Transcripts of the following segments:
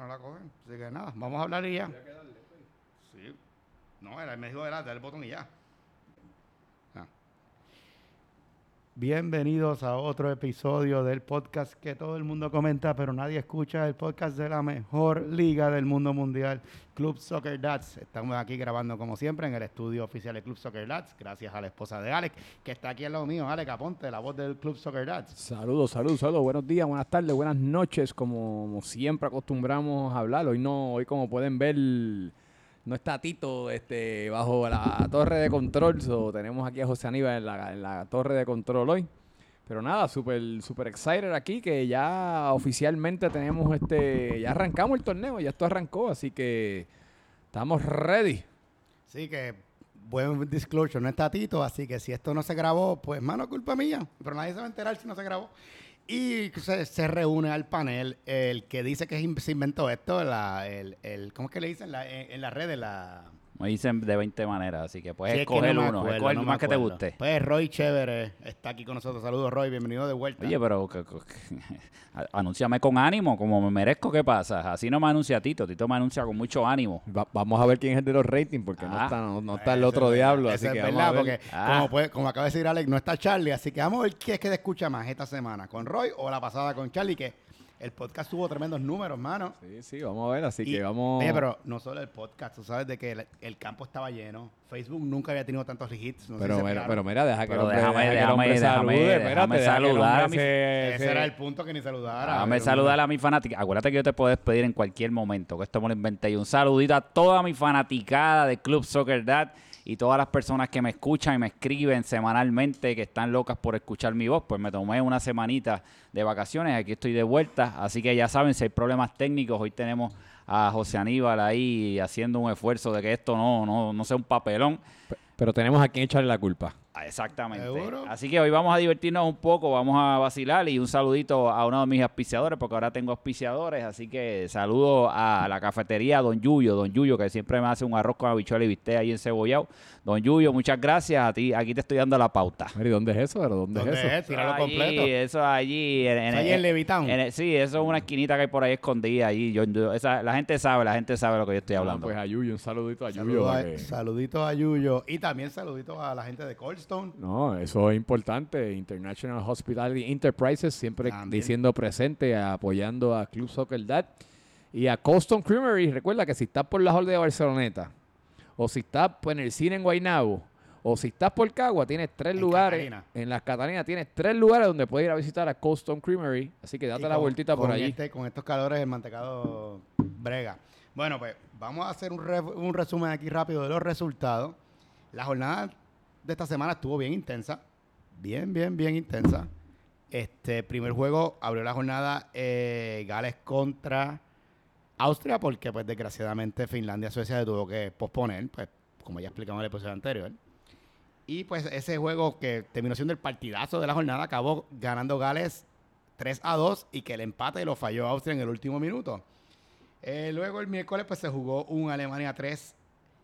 no la cogen. Así que nada, vamos a hablar y ya. Sí. No, era, me dijo, era, dar el botón y ya. Ah. Bienvenidos a otro episodio del podcast que todo el mundo comenta, pero nadie escucha, el podcast de la mejor liga del mundo mundial, Club Soccer Dads. Estamos aquí grabando como siempre en el estudio oficial de Club Soccer Dads, gracias a la esposa de Alex, que está aquí al lado mío, Alex Aponte, la voz del Club Soccer Dads. Saludos, saludos, saludos. Buenos días, buenas tardes, buenas noches, como siempre acostumbramos a hablar. Hoy no, hoy como pueden ver, no está Tito este, bajo la torre de control. So, tenemos aquí a José Aníbal en la, en la torre de control hoy. Pero nada, súper super excited aquí que ya oficialmente tenemos este, ya arrancamos el torneo, ya esto arrancó, así que estamos ready. Sí, que buen disclosure, no está Tito, así que si esto no se grabó, pues mano, culpa mía. Pero nadie se va a enterar si no se grabó. Y se, se reúne al panel el que dice que se inventó esto, la, el, el, ¿cómo es que le dicen? La, en, en las redes, la... Me dicen de 20 maneras, así que puedes Sí, es que escoger no uno, acuerdo, escoger no más que te guste. Pues Roy Chévere está aquí con nosotros. Saludos, Roy, bienvenido de vuelta. Oye, pero que- que- anúnciame con ánimo, como me merezco, ¿qué pasa? Así no me anuncia Tito, Tito me anuncia con mucho ánimo. Va- vamos a ver quién es el de los ratings, porque no Ah. está, no, no está el otro es diablo, así que es vamos verdad, a ver. porque Ah. como, puede- como acaba de decir Alex, no está Charlie, así que vamos a ver quién es que te escucha más esta semana, con Roy o la pasada con Charlie, que el podcast tuvo tremendos números, mano. Sí, sí, vamos a ver, así Y- que vamos... Oye, pero no solo el podcast, tú sabes de que el, el campo estaba lleno. Facebook nunca había tenido tantos hits. No sé Pero, si mira, pero mira, deja que Pero el hombre, déjame- deja que el déjame- hombre déjame- salude, déjame espérate, deja que el saludar a Ese se- era el punto que ni saludara. Déjame Pero- saludar a mi fanática. Acuérdate que yo te puedo despedir en cualquier momento, que esto me lo inventé. Y un saludito a toda mi fanaticada de Club Soccer Dad y todas las personas que me escuchan y me escriben semanalmente, que están locas por escuchar mi voz. Pues me tomé una semanita de vacaciones, aquí estoy de vuelta. Así que ya saben, si hay problemas técnicos, hoy tenemos a José Aníbal ahí haciendo un esfuerzo de que esto no, no, no sea un papelón. Pero tenemos a quien echarle la culpa. Ah, Exactamente. ¿Seguro? Así que hoy vamos a divertirnos un poco, vamos a vacilar y un saludito a uno de mis auspiciadores, porque ahora tengo auspiciadores, así que saludo a la cafetería Don Yuyo, Don Yuyo, que siempre me hace un arroz con habichuela y bistec ahí en Cebollado. Don Yuyo, muchas gracias a ti, aquí te estoy dando la pauta. ¿y dónde es eso? ¿Pero ¿Dónde, ¿Dónde es eso? es? Tíralo Allí, completo. Eso allí. En, allí en Levitown. en- sí, eso es una esquinita que hay por ahí escondida. Allí. Yo, yo- esa- la gente sabe, la gente sabe lo que yo estoy Ah, hablando. pues a Yuyo, un saludito a Yuyo. Saludos para a- que- Saluditos a Yuyo. Y también saluditos a la gente de No, eso es importante. International Hospitality Enterprises siempre También. diciendo presente, apoyando a Club Soccer Dad y a Coston Creamery. Recuerda que si estás por la Hall de Barceloneta o si estás en el cine en Guaynabo o si estás por Cagua, tienes tres En lugares. Catalina. En las Catalinas tienes tres lugares donde puedes ir a visitar a Coston Creamery. Así que date la vueltita por allí. este- con estos calores, el mantecado brega. Bueno, pues vamos a hacer un, re- un resumen aquí rápido de los resultados. La jornada de esta semana estuvo bien intensa. Bien, bien, bien intensa. Este primer juego abrió la jornada eh, Gales contra Austria, porque pues desgraciadamente Finlandia Suecia se tuvo que posponer, pues como ya explicamos en el episodio anterior. Y pues ese juego que terminó siendo el partidazo de la jornada acabó ganando Gales 3 a 2 y que el empate lo falló Austria en el último minuto. Eh, luego el miércoles pues se jugó un Alemania 3,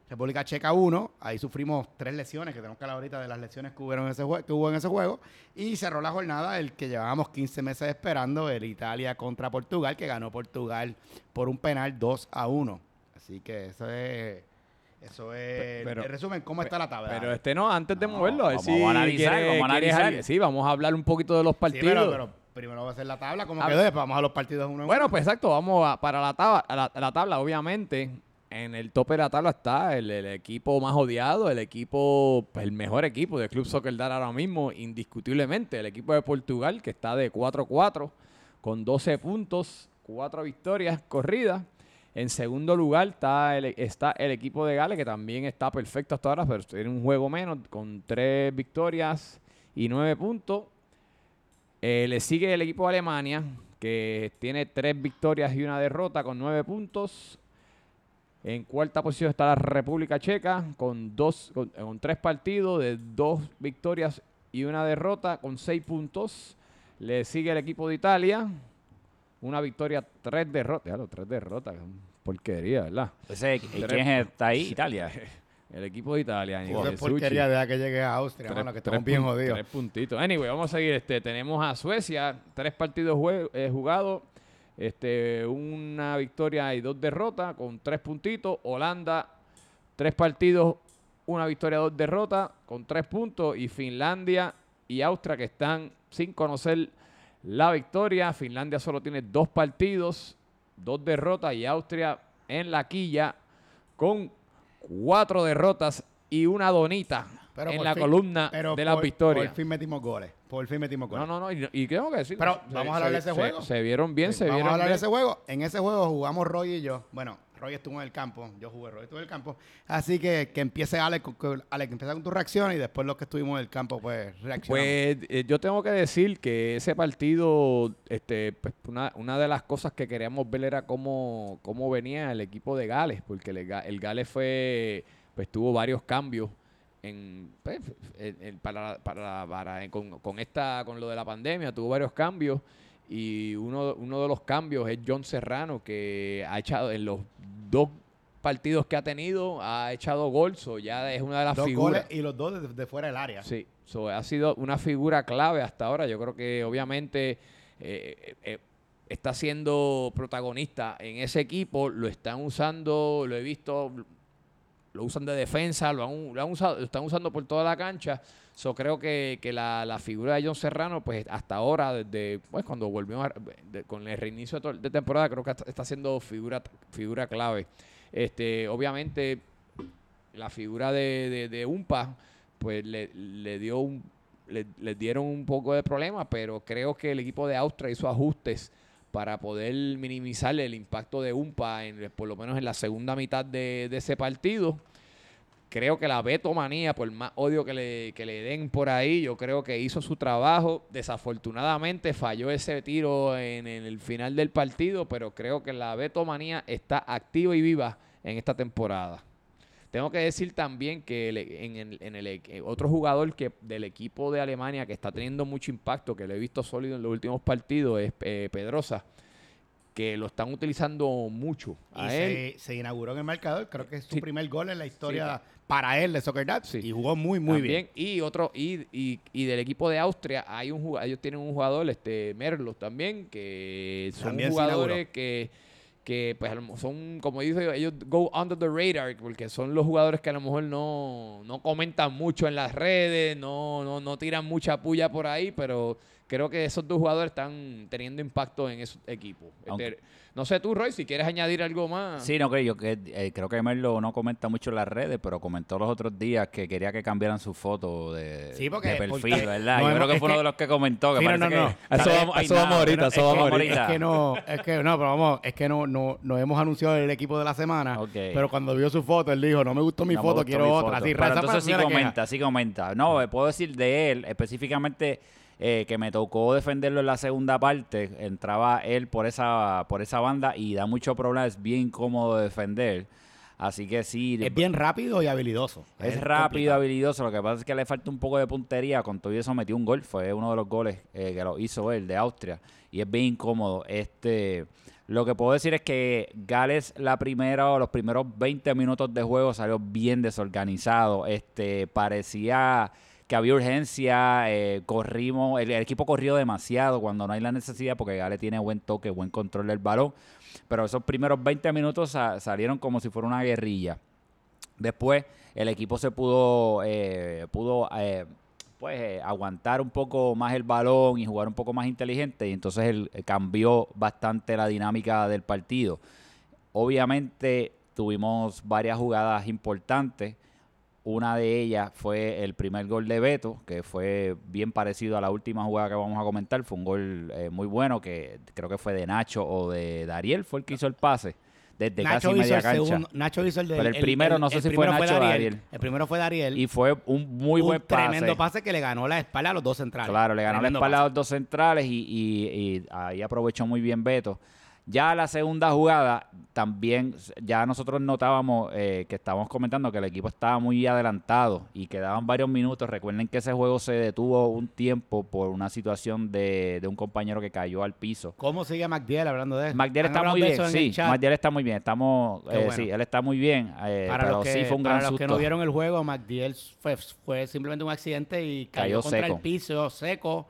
República Checa 1. Ahí sufrimos tres lesiones, que tenemos que hablar ahorita de las lesiones que, hubieron en ese que hubo en ese juego. Y cerró la jornada el que llevábamos 15 meses esperando, el Italia contra Portugal, que ganó Portugal por un penal 2 a 1. Así que eso es... Eso es Pero- el resumen, ¿cómo está la tabla? Pero este no, antes de No, moverlo, vamos a analizar, quiere- vamos a analizar. Sí, vamos a hablar un poquito de los Sí, partidos. pero, pero primero va a ser la tabla, como Ah, quedó, después vamos a los partidos uno Bueno, uno. pues exacto, vamos a, para la tabla, la, a la tabla, obviamente. En el tope de la tabla está el, equipo más odiado, el equipo, el mejor equipo del Club Soccer Dar ahora mismo, indiscutiblemente, el equipo de Portugal, que está de 4-4, con 12 puntos, 4 victorias corridas. En segundo lugar está el, está el equipo de Gales, que también está perfecto hasta ahora, pero tiene un juego menos, con 3 victorias y 9 puntos. Eh, le sigue el equipo de Alemania, que tiene tres victorias y una derrota con nueve puntos. En cuarta posición está la República Checa con dos, con, con tres partidos de dos victorias y una derrota con seis puntos. Le sigue el equipo de Italia, una victoria, tres derrotas. Claro, tres derrotas, porquería, ¿verdad? Ese, ¿y ¿Quién está ahí? Italia. El equipo de Italia. Eso es porquería deja que llegue a Austria, Tres- mano, que tres estamos bien jodidos. Tres puntitos. Anyway, vamos a seguir. Este, tenemos a Suecia, tres partidos eh, jugados. Este, una victoria y dos derrotas con tres puntitos. Holanda, tres partidos, una victoria, dos derrotas con tres puntos. Y Finlandia y Austria que están sin conocer la victoria. Finlandia solo tiene dos partidos, dos derrotas y Austria en la quilla con cuatro derrotas y una donita Pero en la fin- columna pero de las por- victorias. Por fin metimos goles. Por fin metimos goles. No, no, no, y, y tengo que decir. Pero vamos a hablar de ese se- juego. Se, vieron bien, Sí, se Vamos vieron a hablar bien. de ese juego. En ese juego jugamos Roy y yo. Bueno, Roy estuvo en el campo. Yo jugué, Roy estuvo en el campo. Así que que empiece Alex, con- Alex empieza con tu reacción y después los que estuvimos en el campo, pues reaccionamos. Pues eh, yo tengo que decir que ese partido, este, pues, una, una de las cosas que queríamos ver era cómo, cómo venía el equipo de Gales, porque el, el Gales fue, pues tuvo varios cambios en, pues, en- para, para, para- con, con esta, con lo de la pandemia, tuvo varios cambios y uno, uno de los cambios es John Serrano, que ha echado en los dos partidos que ha tenido, ha echado gol, so ya es una de las dos figuras. goles y los dos de, de fuera del área. Sí, so, ha sido una figura clave hasta ahora. Yo creo que obviamente eh, eh, está siendo protagonista en ese equipo. Lo están usando, lo he visto, lo usan de defensa, lo, han, usado, lo están usando por toda la cancha. So, creo que, que la, la figura de John Serrano, pues hasta ahora, desde pues, cuando volvió a- con el reinicio de, temporada, creo que está, siendo figura, figura clave. Este, obviamente, la figura de, de, Umpa, pues le, le dio un, le dieron un poco de problema, pero creo que el equipo de Austria hizo ajustes para poder minimizar el impacto de Umpa, en, por lo menos en la segunda mitad de, ese partido. Creo que la Betomanía, por más odio que le, que le den por ahí, yo creo que hizo su trabajo. Desafortunadamente falló ese tiro en, el final del partido, pero creo que la Betomanía está activa y viva en esta temporada. Tengo que decir también que el- en el, en el e- otro jugador que del equipo de Alemania que está teniendo mucho impacto, que lo he visto sólido en los últimos partidos, es eh, Pedrosa, que lo están utilizando mucho. Y A él, se, se inauguró en el marcador. Creo que es su Sí. primer gol en la historia para él de Soccer Dad. Sí. Y jugó muy, muy bien. Y otro, y, y, y del equipo de Austria, hay un ellos tienen un jugador, este Merlos también, que son También jugadores que, que pues a lo mo- son, como dice, ellos go under the radar, porque son los jugadores que a lo mejor no, no comentan mucho en las redes, no, no, no tiran mucha puya por ahí, pero creo que esos dos jugadores están teniendo impacto en esos equipos. Este, no sé tú, Roy, si quieres añadir algo más. Sí, no creo yo que eh, creo que Merlo no comenta mucho en las redes, pero comentó los otros días que quería que cambiaran su foto de, Sí, porque- de perfil, porque ¿verdad? no yo creo que fue uno que- de los que comentó que Sí, no, parece no, no. que Eso vamos- eso vamos despeinado. ahorita, es, eso vamos que, ahorita. es que no, es que no, pero vamos, es que no, no, no hemos anunciado el equipo de la semana. Ok. Pero cuando vio su foto, él dijo, no me gustó mi No foto, gustó quiero mi otra. foto. Así, Pero entonces sí comenta, sí comenta. No, eh, puedo decir de él, específicamente eh, que me tocó defenderlo en la segunda parte. Entraba él por esa, por esa banda y da mucho problema, es bien incómodo de defender. Así que sí, Es bien rápido y habilidoso. Es rápido, complicado. habilidoso. Lo que pasa es que le falta un poco de puntería. Con todo y eso metió un gol. Fue uno de los goles eh, que lo hizo él, de Austria. Y es bien incómodo. Este, lo que puedo decir es que Gales, la primera o los primeros 20 minutos de juego, salió bien desorganizado. Este, parecía que había urgencia. eh, corrimos, el, el equipo corrió demasiado cuando no hay la necesidad, porque Gales tiene buen toque, buen control del balón. Pero esos primeros 20 minutos sa- salieron como si fuera una guerrilla. Después el equipo se pudo, eh, pudo eh, pues, eh, aguantar un poco más el balón y jugar un poco más inteligente y entonces eh, cambió bastante la dinámica del partido. Obviamente tuvimos varias jugadas importantes. Una de ellas fue el primer gol de Beto, que fue bien parecido a la última jugada que vamos a comentar. Fue un gol eh, muy bueno, que creo que fue de Nacho o de Dariel, fue el que hizo el pase. Desde Nacho casi media cancha. segundo, Nacho hizo el de Pero el primero, no sé si fue Nacho o Dariel. El primero fue Dariel. Y fue un muy un buen pase. tremendo pase que le ganó la espalda a los dos centrales. Claro, le ganó la espalda a los dos centrales y, y- y ahí aprovechó muy bien Beto. Ya la segunda jugada, también, ya nosotros notábamos eh, que estábamos comentando que el equipo estaba muy adelantado y quedaban varios minutos. Recuerden que ese juego se detuvo un tiempo por una situación de, de un compañero que cayó al piso. ¿Cómo sigue MacDiel hablando de eso? ¿Han está muy bien, sí, el chat? McDill está muy bien, estamos, eh, bueno. sí, él está muy bien, eh, Para pero los que, sí fue un para gran los que no vieron el juego, MacDiel fue, fue simplemente un accidente y cayó, Cayó contra seco. el piso seco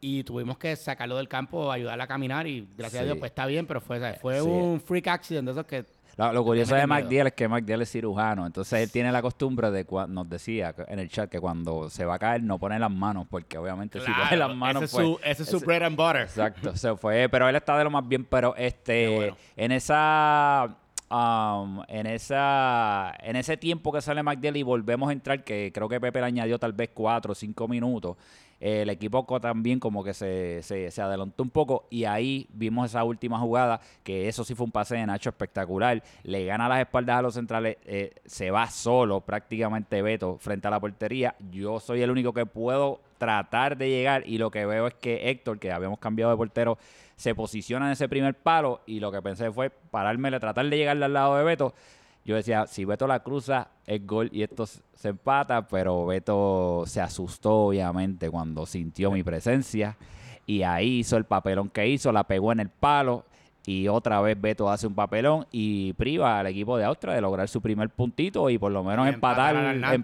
y tuvimos que sacarlo del campo, ayudarle a caminar y gracias a. Dios pues está bien, pero fue, ¿sabes? fue Sí. un freak accident de esos que Lo, lo curioso de. McDill es que McDill es cirujano, entonces él tiene la costumbre de, nos decía en el chat que cuando se va a caer no pone las manos, porque obviamente si pone las manos ese es pues, su, ese es su bread and butter. Exacto, se fue, pero él está de lo más bien, pero este, bueno. en esa, um, en esa, en ese tiempo que sale McDill y volvemos a entrar, que creo que Pepe le añadió tal vez cuatro o cinco minutos, eh, el equipo también como que se, se, se adelantó un poco y ahí vimos esa última jugada, que eso sí fue un pase de Nacho espectacular, le gana las espaldas a los centrales, eh, se va solo prácticamente Beto frente a la portería, yo soy el único que puedo tratar de llegar. Y lo que veo es que Héctor, que habíamos cambiado de portero, se posiciona en ese primer palo. Y lo que pensé fue parármele, tratar de llegarle al lado de Beto. Yo decía, si Beto la cruza, es gol y esto se empata, pero Beto se asustó obviamente cuando sintió mi presencia. Y ahí hizo el papelón que hizo, la pegó en el palo y otra vez Beto hace un papelón y priva al equipo de Austria de lograr su primer puntito y por lo menos Y empatar empatar,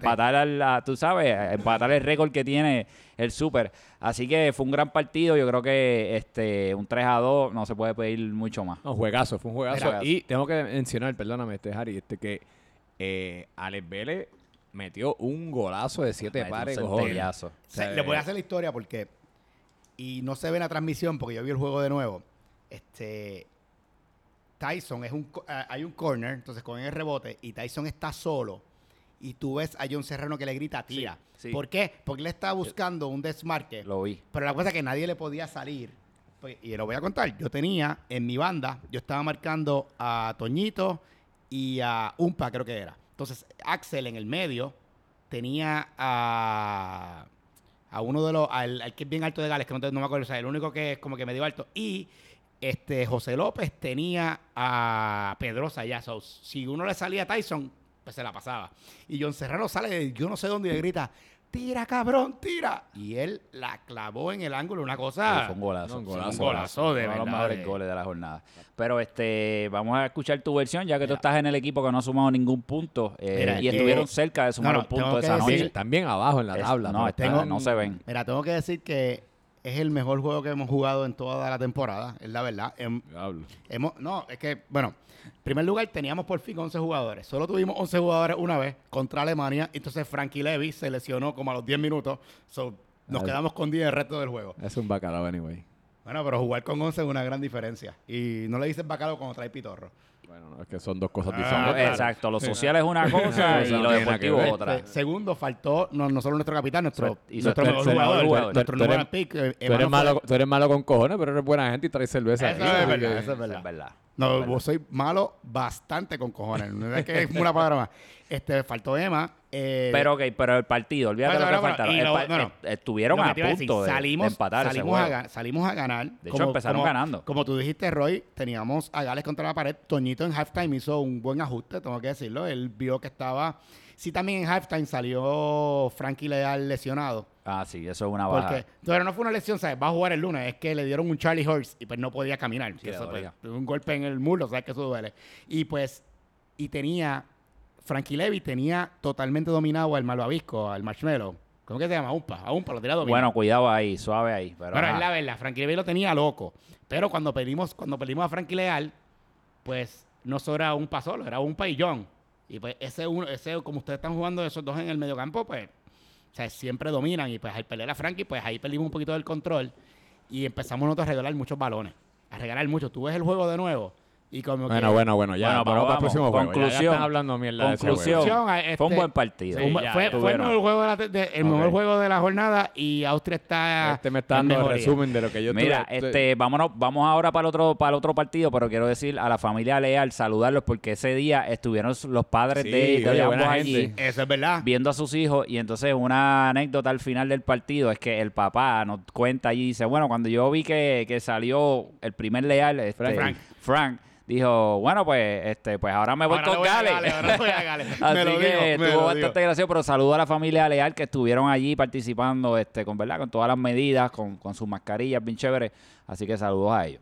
empatar tú sabes, empatar el récord que tiene el Super. Así que fue un gran partido, yo creo que este un 3 a 2 no se puede pedir mucho más. No, juegazo, fue un juegazo. Y tengo que mencionar, perdóname, este Harry, este que eh, Alex Vélez metió un golazo de siete un pares, centellazo. O Se- sea, le voy a hacer la historia porque, y no se ve en la transmisión porque yo vi el juego de nuevo. Este Tyson es un ah, hay un corner, entonces con el rebote y Tyson está solo y tú ves a John Serrano que le grita tira. Sí, sí. ¿Por qué? Porque él está buscando un desmarque. Lo vi. Pero la cosa es que nadie le podía salir. Pues, Y lo voy a contar. Yo tenía en mi banda, yo estaba marcando a Toñito y a Umpa, creo que era. Entonces, Axel en el medio tenía a, a uno de los, al, al que es bien alto de Gales, que no me acuerdo, o sea, el único que es como que medio alto. Y este José López tenía a Pedrosa ya. So, si uno le salía a Tyson, pues se la pasaba. Y John Serrano sale de yo no sé dónde y le grita, tira cabrón, tira. Y él la clavó en el ángulo, una cosa... fue un golazo. no, un Fue golazo, un golazo, de Uno de los mejores de- goles de la jornada. Pero este, vamos a escuchar tu versión, ya que tú estás en el equipo que no ha sumado ningún punto. eh, Mira, y eh, estuvieron cerca de sumar no, un punto esa decir- noche. También abajo en la Es- tabla. no, está- están- no se ven. Mira, tengo que decir que es el mejor juego que hemos jugado en toda la temporada, es la verdad. Hem- hemos, no, es que, bueno, en primer lugar teníamos por fin 11 jugadores. Solo tuvimos 11 jugadores una vez contra Alemania. Entonces Frankie Levy se lesionó como a los 10 minutos. So, nos Ah, quedamos con 10 el resto del juego. Es un bacalao, anyway. Bueno, pero jugar con 11 es una gran diferencia. Y no le dices bacalao cuando trae pitorro. Bueno, no, es que son dos cosas Ah, diferentes. claro. Exacto, lo social es una cosa y lo deportivo otra. Este, segundo, faltó no, no solo nuestro capitán, nuestro, Y nuestro jugador, tú- nuestro tú eres- número pick. eh, Tú eres, malo, fue- tú eres malo con cojones, pero eres buena gente y traes cerveza. Eso ahí, es verdad, eso es verdad. Es verdad. No, vos soy malo bastante con cojones. No es que es una palabra más. Este, faltó Emma. eh, Pero ok, pero el partido, olvídate lo que faltaron. y El lo- pa- no, no. Estuvieron a decir, punto de salimos, empatar salimos, a, juego. ga- salimos a ganar. De hecho, empezaron ganando. Como tú dijiste, Roy, teníamos a Gales contra la pared. Toñito en halftime hizo un buen ajuste, tengo que decirlo. Él vio que estaba... Sí, también en halftime salió Frankie Leal lesionado. Ah, sí, eso es una baja. Porque, pero no fue una lesión, ¿sabes? Va a jugar el lunes. Es que le dieron un Charlie Horse y pues no podía caminar. Sí, Eso, pues, un golpe en el muslo, ¿sabes? Que eso duele. Y pues, y tenía, Frankie Levy tenía totalmente dominado al malvavisco, al marshmallow. ¿Cómo que se llama? A Umpa. A Umpa lo tenía dominado. Bueno, cuidado ahí, suave ahí. Pero es la verdad, Frankie Levy lo tenía loco. Pero cuando perdimos, cuando perdimos a Frankie Leal, pues no solo era un solo, era un y John. Y pues ese uno, ese, como ustedes están jugando esos dos en el mediocampo, pues, o sea, siempre dominan. Y pues al perder a Frankie, pues ahí perdimos un poquito del control. Y empezamos nosotros a regalar muchos balones. A regalar muchos. Tú ves el juego de nuevo. Y como Bueno, que, bueno, bueno, ya. Bueno, vamos para el próximo juego. Ya- Ya, conclusión. están hablando mierda de ese Conclusión. juego. Conclusión, este, Fue un buen partido. Sí, fue, ya, fue- ya. fue el mejor juego de la, de- el mejor Ok. juego de la jornada y Austria está Este me está en dando el resumen de lo que yo Mira, tuve- este, vámonos, vamos ahora para el otro, para el otro partido, pero quiero decir a la familia Leal, saludarlos porque ese día estuvieron los padres Sí, de, de oye, ambos buena allí gente. Eso es verdad. viendo a sus hijos y entonces una anécdota al final del partido es que el papá nos cuenta allí dice, bueno, cuando yo vi que, que salió el primer Leal, este, Frank. Frank, dijo, bueno, pues este, pues ahora me voy Ahora con le voy a Gales. Gales, ahora le voy a Gales. Así Me lo que dijo, me estuvo lo bastante dijo. gracioso, pero saludo a la familia Leal que estuvieron allí participando este, con, ¿verdad? con todas las medidas, con, con sus mascarillas bien chéveres. Así que saludos a ellos.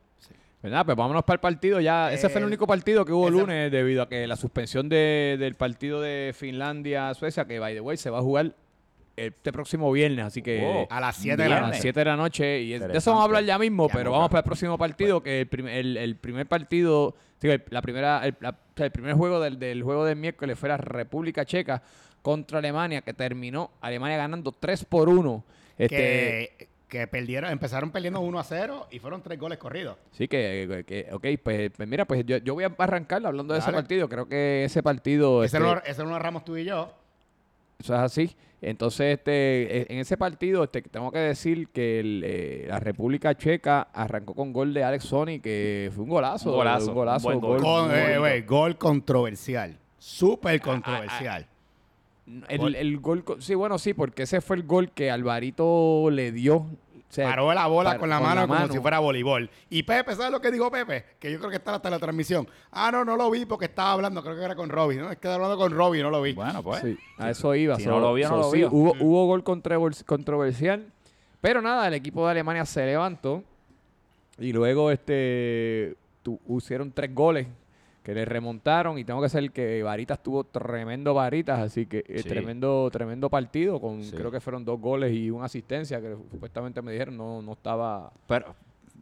¿Verdad? Pues vámonos para el partido ya. Ese fue el Eh, único partido que hubo ese- lunes debido a que la suspensión de- del partido de Finlandia-Suecia, que by the way se va a jugar este próximo viernes, así que Wow. A las 7 de la a Viernes. las noche. 7 de la noche. Y es- de eso vamos a hablar ya mismo, Ya, pero no, vamos claro. para el próximo partido, que el, prim- el, el primer partido, digo, la primera, el, la- primer juego del, del juego del miércoles fue la República Checa contra Alemania, que terminó Alemania ganando 3 por 1. Este, Que, que perdieron, empezaron perdiendo 1 a 0 y fueron tres goles corridos. Sí, que, que- ok, pues, pues mira, pues yo, yo voy a arrancar hablando de ese partido. Creo que ese partido. Ese este, no, ese no lo narramos tú y yo. Eso es así. Entonces, este, eh, en ese partido, este, tengo que decir que el, eh, la República Checa arrancó con gol de Alex Sony, que fue un golazo. Un golazo, Un golazo. un gol. Eh, gol controversial. Súper Ah, controversial. el, gol. el gol, sí, bueno, sí, porque ese fue el gol que Alvarito le dio. O sea, Paró la bola par- con la con mano la como mano. si fuera voleibol. Y Pepe, ¿sabes lo que dijo Pepe? Que yo creo que está hasta la transmisión. Ah, no, no lo vi porque estaba hablando, creo que era con Robbie. No, es que estaba hablando con Robbie, no lo vi. Bueno, pues. Sí, a eso iba. Si So- no lo no so lo sí, vio. Hubo, hubo gol controvers- controversial. Pero nada, el equipo de Alemania se levantó. Y luego este tu- hicieron tres goles que le remontaron. Y tengo que decir que Varitas tuvo tremendo Varitas. Así que eh, Sí. tremendo, tremendo partido. con Sí. Creo que fueron dos goles y una asistencia que supuestamente me dijeron. No, no estaba. Pero,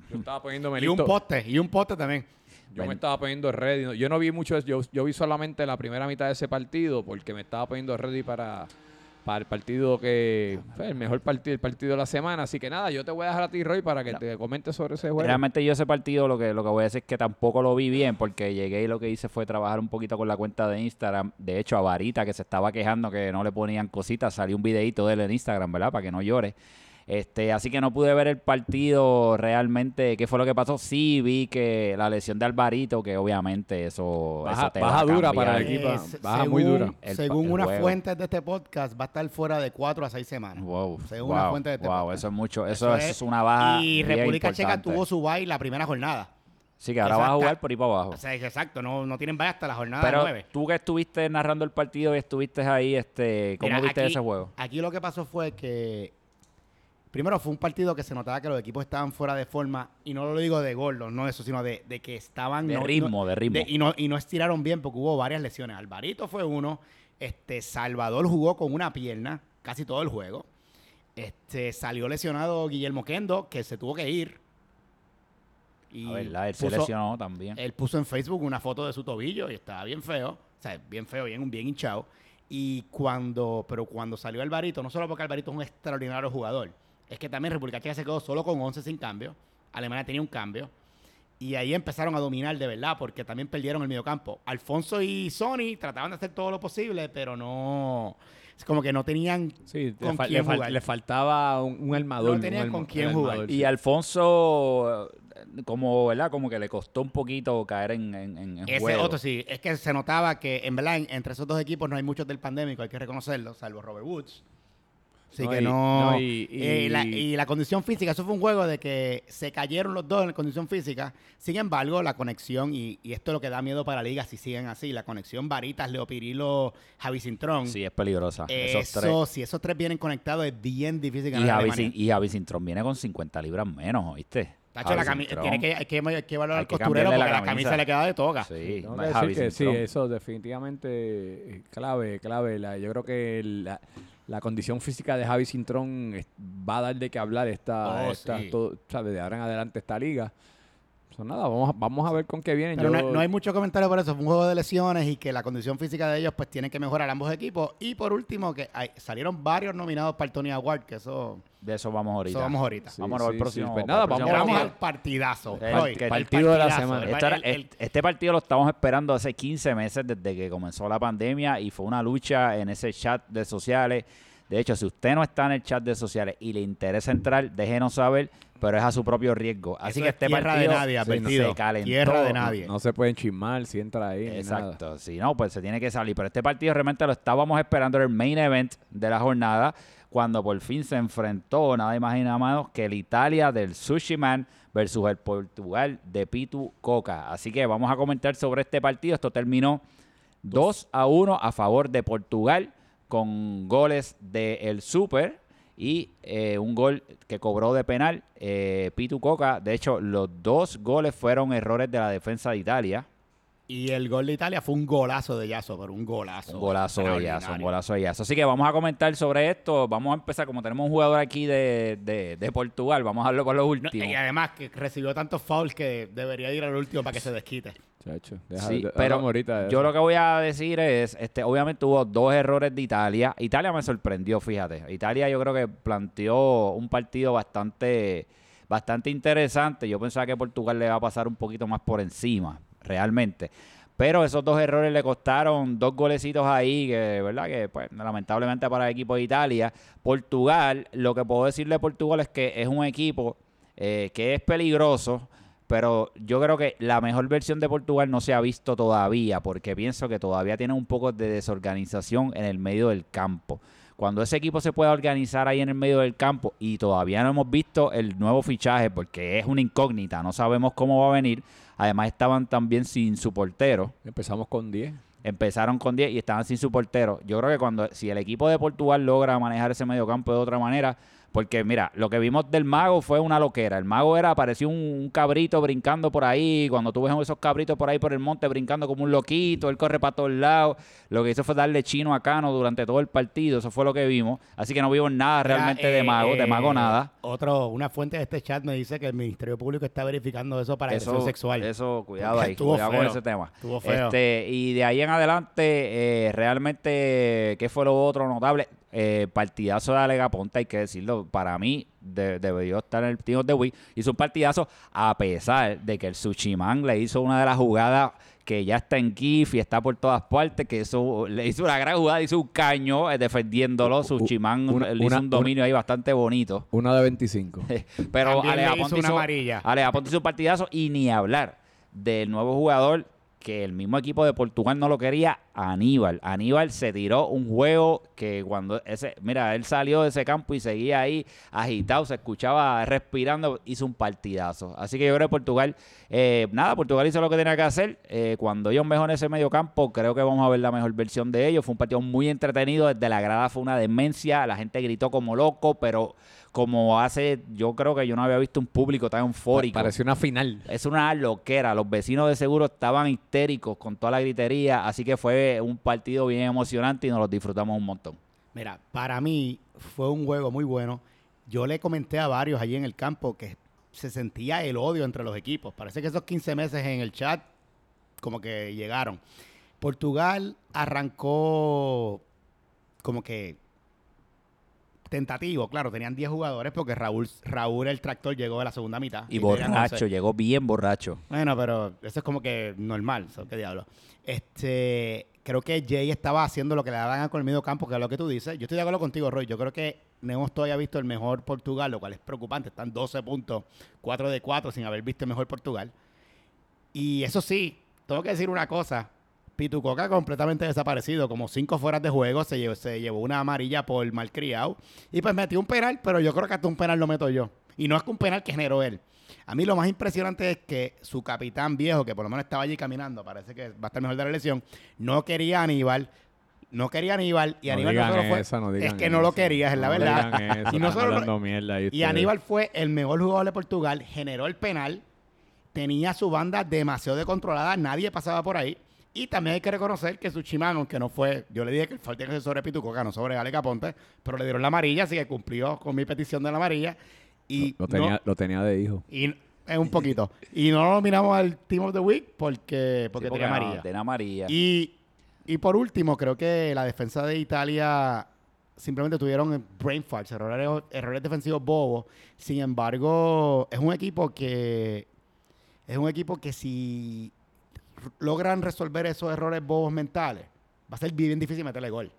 Yo estaba poniéndome Y un poste, y un poste también. Yo me estaba poniendo ready. Yo no vi mucho, yo, yo vi solamente la primera mitad de ese partido porque me estaba poniendo ready para, para el partido que fue el mejor partido, el partido de la semana. Así que nada, yo te voy a dejar a ti, Roy, para que te comentes sobre ese juego. Realmente yo ese partido lo que, lo que voy a decir es que tampoco lo vi bien porque llegué y lo que hice fue trabajar un poquito con la cuenta de Instagram. De hecho, a Varita que se estaba quejando que no le ponían cositas, salió un videito de él en Instagram, ¿verdad? Para que no llore. Este, así que no pude ver el partido realmente, qué fue lo que pasó. Sí vi que la lesión de Alvarito, que obviamente eso, Baja- eso te baja va a dura para el equipo. Es- baja muy dura. El según el unas juego. fuentes de este podcast, va a estar fuera de 4 a 6 semanas. Wow, Según una wow, fuente de este wow, podcast. eso es mucho, eso, eso es, una baja. Y bien República Checa tuvo su bye la primera jornada. Sí, que ahora va a Exacta- jugar por ahí para abajo. O sea, es exacto, no, no tienen bye hasta la jornada Pero 9. tú que estuviste narrando el partido y estuviste ahí, este, ¿cómo Mira, viste aquí- ese juego? Aquí lo que pasó fue que primero fue un partido que se notaba que los equipos estaban fuera de forma y no lo digo de gordos, no eso, sino de, de que estaban De no- ritmo, no- de ritmo. y no y no estiraron bien porque hubo varias lesiones. Alvarito fue uno, este Salvador jugó con una pierna casi todo el juego. Este salió lesionado Guillermo Kendo que se tuvo que ir. Y A verdad, él se puso- lesionó también. él puso en Facebook una foto de su tobillo y estaba bien feo. O sea, bien feo, bien, bien hinchado. Y cuando, pero cuando salió Alvarito, no solo porque Alvarito es un extraordinario jugador, es que también República Checa se quedó solo con 11 sin cambio. Alemania tenía un cambio. Y ahí empezaron a dominar de verdad, porque también perdieron el mediocampo. Alfonso y Sony trataban de hacer todo lo posible, pero no. Es como que no tenían. Sí, le, ¿Con fal- quién le fal- jugar? le faltaba un, un armador. No tenían un con quién jugar. armador, Y. Alfonso, eh, como, ¿verdad? Como que le costó un poquito caer en, en, en Ese juego. otro sí. Es que se notaba que, en verdad, en- entre esos dos equipos no hay muchos del pandémico, hay que reconocerlo, salvo Robert Woods. Así No, que y- no. no, y- eh, y- la, y la condición física, eso fue un juego de que se cayeron los dos en la condición física. Sin embargo, la conexión, y, y esto es lo que da miedo para la liga si siguen así, la conexión Varitas, Leo Pirilo, Javi Cintrón. Sí, es peligrosa. esos eso, tres. si esos tres vienen conectados, es bien difícil Y ganar a Javi. Cin- y Javi Cintrón viene con 50 libras menos, ¿oíste? Tacho, la tiene que, hay que, hay que evaluar Hay al costurero porque la la camisa le queda de toga. Sí, decir que sí, eso definitivamente eh, clave, clave. La- yo creo que la, la condición física de Javi Cintrón va a dar de qué hablar esta, Oh, esta- sí. todo- ¿sabes? de ahora en adelante esta liga. So, nada, vamos a, vamos a ver con qué vienen. Pero Yo- no, no hay mucho comentario por eso. Fue un juego de lesiones y que la condición física de ellos pues tienen que mejorar ambos equipos. Y por último, que hay- salieron varios nominados para el Tony Award, que eso, De eso vamos ahorita. eso vamos ahorita. Sí, Vámonos al próximo. sí. Pues nada, vamos- Vamos al partidazo. El- el partido de la semana. El- Esto era- el- el- el- este partido lo estamos esperando hace 15 meses desde que comenzó la pandemia y fue una lucha en ese chat de sociales. De hecho, si usted no está en el chat de sociales y le interesa entrar, déjenos saber, pero es a su propio riesgo. Así Eso que es este tierra partido de nadie, advertido. se calentó. Tierra de nadie. no se pueden chismar si entra ahí. nada. Exacto, si no, pues se tiene que salir. Pero este partido realmente lo estábamos esperando, era el main event de la jornada, cuando por fin se enfrentó nada más y nada menos que el Italia del Sushi Man versus el Portugal de Pitu Coca. Así que vamos a comentar sobre este partido. Esto terminó 2 a 1 a favor de Portugal con goles del el Super y eh, un gol que cobró de penal eh, Pitu Coca. De hecho, los dos goles fueron errores de la defensa de Italia. Y el gol de Italia fue un golazo de Yaso, pero un golazo. Un golazo de Yaso, un golazo de Yaso. Así que vamos a comentar sobre esto. Vamos a empezar, como tenemos un jugador aquí de, de, de Portugal, vamos a hablar por los No, últimos. y además que recibió tantos fouls que debería ir al último para que se desquite. Chacho, deja- Sí, de- pero ahorita de yo lo que voy a decir es, este, obviamente hubo dos errores de Italia. Italia me sorprendió, fíjate. Italia yo creo que planteó un partido bastante, bastante interesante. Yo pensaba que Portugal le va a pasar un poquito más por encima, realmente. Pero esos dos errores le costaron dos golecitos ahí, que verdad que pues lamentablemente para el equipo de Italia. Portugal, lo que puedo decirle de Portugal es que es un equipo eh, que es peligroso, pero yo creo que la mejor versión de Portugal no se ha visto todavía, porque pienso que todavía tiene un poco de desorganización en el medio del campo. Cuando ese equipo se pueda organizar ahí en el medio del campo y todavía no hemos visto el nuevo fichaje porque es una incógnita, no sabemos cómo va a venir. Además estaban también sin su portero. Empezamos con 10. Empezaron con 10 y estaban sin su portero. Yo creo que cuando si el equipo de Portugal logra manejar ese medio campo de otra manera, porque mira, lo que vimos del mago fue una loquera. El mago era, parecía un, un cabrito brincando por ahí. Cuando tú ves esos cabritos por ahí por el monte brincando como un loquito, él corre para todos lados. Lo que hizo fue darle chino a Cano durante todo el partido. Eso fue lo que vimos. Así que no vimos nada realmente Ya, de eh, mago, de mago eh, nada. Otro, una fuente de este chat me dice que el Ministerio Público está verificando eso para agresión Eso, sexual. eso, cuidado ahí, estuvo cuidado con ese tema. Estuvo feo. Este, y de ahí en adelante, eh, realmente, ¿qué fue lo otro notable? Eh, partidazo de Alega Ponte, hay que decirlo, para mí de- debió estar en el Team of the Week. Hizo un partidazo a pesar de que el Suchiman le hizo una de las jugadas que ya está en GIF y está por todas partes, que eso, le hizo una gran jugada, hizo un caño eh, defendiéndolo. Suchiman una- le hizo una- un dominio ahí bastante bonito. Una de 25. Pero También Ale le Aponte hizo una hizo, hizo un partidazo y ni hablar del nuevo jugador que el mismo equipo de Portugal no lo quería, Aníbal. Aníbal se tiró un juego que cuando ese, mira, él salió de ese campo y seguía ahí agitado, se escuchaba respirando, hizo un partidazo. Así que yo creo que Portugal, eh, nada, Portugal hizo lo que tenía que hacer. Eh, cuando ellos mejoren ese medio campo, creo que vamos a ver la mejor versión de ellos. Fue un partido muy entretenido, desde la grada fue una demencia, la gente gritó como loco, pero como hace, yo creo que yo no había visto un público tan eufórico. Pareció una final. Es una loquera. Los vecinos de seguro estaban histéricos con toda la gritería. Así que fue un partido bien emocionante y nos lo disfrutamos un montón. Mira, para mí fue un juego muy bueno. Yo le comenté a varios allí en el campo que se sentía el odio entre los equipos. Parece que esos 15 meses en el chat como que llegaron. Portugal arrancó como que tentativo, claro, tenían 10 jugadores porque Raúl, Raúl el tractor llegó de la segunda mitad. Y borracho, 11. llegó bien borracho. Bueno, pero eso es como que normal, ¿sabes qué diablo? Este, creo que Jay estaba haciendo lo que le daban con el medio campo, que es lo que tú dices. Yo estoy de acuerdo contigo, Roy. Yo creo que no hemos todavía visto el mejor Portugal, lo cual es preocupante. Están 12 puntos, 4 de 4 sin haber visto el mejor Portugal. Y eso sí, tengo que decir una cosa. Pitucoca completamente desaparecido, como cinco fueras de juego, se llevó, se llevó una amarilla por malcriado y pues metió un penal, pero yo creo que hasta un penal lo meto yo. Y no es que un penal que generó él. A mí lo más impresionante es que su capitán viejo, que por lo menos estaba allí caminando, parece que va a estar mejor de la elección, no quería a Aníbal, no quería a Aníbal y No Aníbal no solo fue... no es que no lo eso. querías, es la verdad. eso, y no solo- mierda. Aníbal fue el mejor jugador de Portugal, generó el penal, tenía su banda demasiado descontrolada, nadie pasaba por ahí. Y también hay que reconocer que su chimán, aunque no fue, yo le dije que el falta que ser sobre Pitucoca, no sobre Ale Caponte, pero le dieron la amarilla, así que cumplió con mi petición de la amarilla. Y Lo no- tenía, lo tenía de hijo. y es un poquito. y no lo nominamos al Team of the Week porque, porque Sí, tenía no, amarilla. tenía amarilla. Y, y por último, creo que la defensa de Italia simplemente tuvieron brain farts, errores, errores defensivos bobos. Sin embargo, es un equipo que es un equipo que si logran resolver esos errores bobos mentales, va a ser bien difícil meterle gol.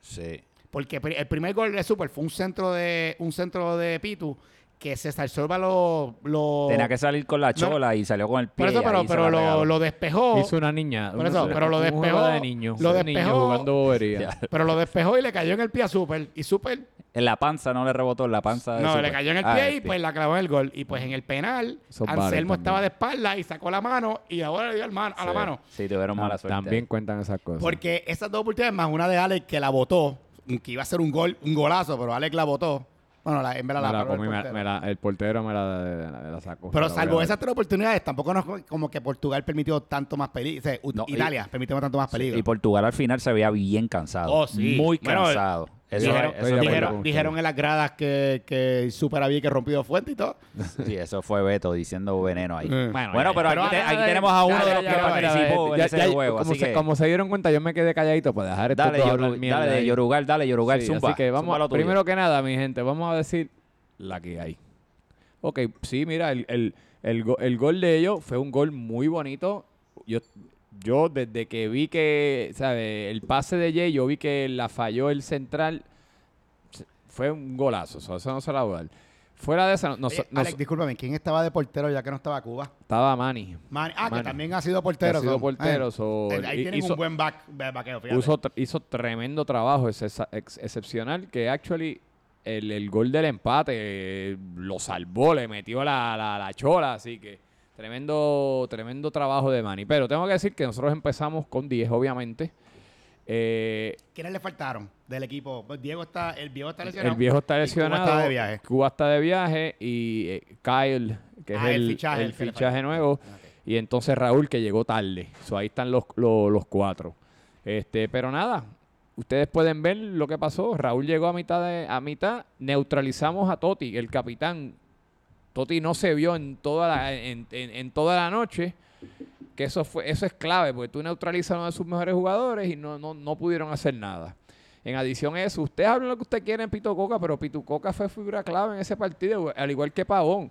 Sí. Porque el primer gol de Super fue un centro de un centro de Pitu que César Sorba lo, lo Tenía que salir con la No, chola y salió con el pie. por eso, pero, pero lo, despejó. Hizo una niña. Por una- eso, pero lo despejó- de niño. lo un niño despejó- jugando bobería. Pero lo despejó y le cayó en el pie a Super. Y Super En la panza no le rebotó, en la panza de No, Super. le cayó en el Ah, pie el y pues la clavó en el gol. Y pues en el penal, vale Anselmo estaba de espalda y sacó la mano y ahora le dio al man- a la Sí, mano. Sí, tuvieron mala suerte. También cuentan esas cosas. Porque esas dos oportunidades más una de Alex que la botó, que iba a ser un gol, un golazo, pero Alex la botó. Bueno, la, en verdad Me la, la el comí, me- portero. me la- el portero me la, sacó. Pero salvo esas tres oportunidades, tampoco nos, como que Portugal permitió tanto más peligro. Sea, No, y- Italia permitió tanto más peligro. Y Portugal al final se veía bien cansado. Oh, sí. Muy Bueno, cansado. Eso, dijeron, eso dijeron- en las gradas que, que Super había que rompido fuente y todo. Sí, eso fue Beto diciendo veneno ahí. Eh. Bueno, pero, pero aquí, te- tenemos a uno de los ya, que ya, participó en ya, ese ya, juego. como, Así se, que como se dieron cuenta, yo me quedé calladito para dejar esto dale, Yoru- dale. Yorugal, dale, Yorugal, Sí, zumba. Así que vamos, primero que nada, mi gente, vamos a decir la que hay. Ok, sí, mira, el, el, el, go- el gol de ellos fue un gol muy bonito. Yo, yo desde que vi que, ¿sabes? El pase de Jay, yo vi que la falló el central. Fue un golazo, eso, no se la voy a dar. Fuera de esa, no, no- Oye, no- Alex, discúlpame, ¿quién estaba de portero ya que no estaba Cuba? estaba Manny. Manny- ah, que también ha sido portero. ha sido son. portero, Eh, so, eh, ahí tienen hizo- un buen back, backeo, fíjate. Hizo, tr- hizo tremendo trabajo, es ex- excepcional, que actually el, el gol del empate eh, lo salvó, le metió la, la, la chola, así que tremendo, tremendo trabajo de Manny. Pero tengo que decir que nosotros empezamos con 10, obviamente. Eh, ¿Quiénes le faltaron del equipo? Pues Diego está, el viejo está lesionado. el viejo está y Cuba lesionado. está de viaje. Cuba está de viaje y eh, Kyle, que Ah, es el el, fichaje, el fichaje nuevo. Ok. Y entonces Raúl que llegó tarde. So, ahí están los, los, los cuatro. Este, pero nada, ustedes pueden ver lo que pasó. Raúl llegó a mitad de, a mitad, neutralizamos a Toti, el capitán. Toti no se vio en toda la, en, en- en toda la noche. Que eso fue, eso es clave, porque tú neutralizas a uno de sus mejores jugadores y no, no, no pudieron hacer nada. En adición a eso, ustedes hablan lo que usted quiera en Pito Coca, pero Pito Coca fue figura clave en ese partido, al igual que Pavón.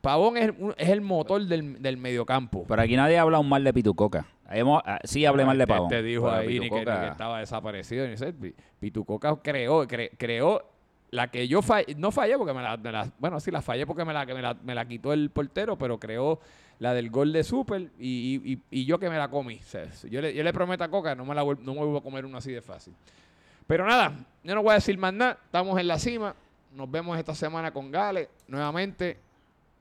Pavón es, es el motor del, del mediocampo. Pero aquí nadie habla un mal de Pitucoca. Hemos- ah, sí hablé mal de Te- Pavón. Te dijo pero ahí ni que, ni Pitucoca- que estaba desaparecido. Ni Pitucoca creó, cre- creó la que yo fallé, no fallé porque me la, bueno, sí la fallé porque me la, me, la, quitó el portero, pero creó la del gol de Super y, yo que me la comí. Yo, le, prometo a Coca, no me, la, no me vuelvo a comer una así de fácil. Pero nada, yo no voy a decir más nada. Estamos en la cima. Nos vemos esta semana con Gales. Nuevamente,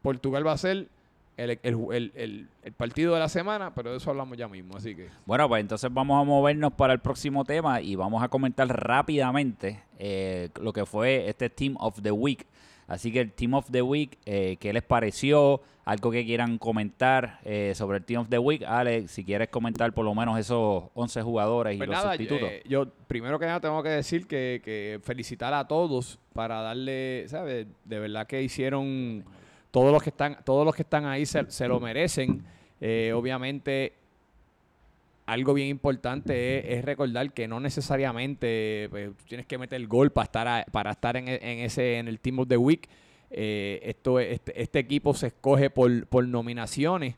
Portugal va a ser el, el- el- el- partido de la semana, pero de eso hablamos ya mismo. Así que. Bueno, pues entonces vamos a movernos para el próximo tema y vamos a comentar rápidamente eh, lo que fue este Team of the Week. Así que el Team of the Week, eh, ¿qué les pareció? Algo que quieran comentar eh, sobre el Team of the Week. Alex, si quieres comentar por lo menos esos 11 jugadores y Pues los sustitutos. eh, yo primero que nada tengo que decir que, que felicitar a todos para darle, ¿sabes? De verdad que hicieron todos los que están, todos los que están ahí se, se lo merecen. Eh, obviamente, algo bien importante es, es recordar que no necesariamente pues, tienes que meter el gol para estar a- para estar en, en ese en el Team of the Week. Eh, esto es- este, este equipo se escoge por, por nominaciones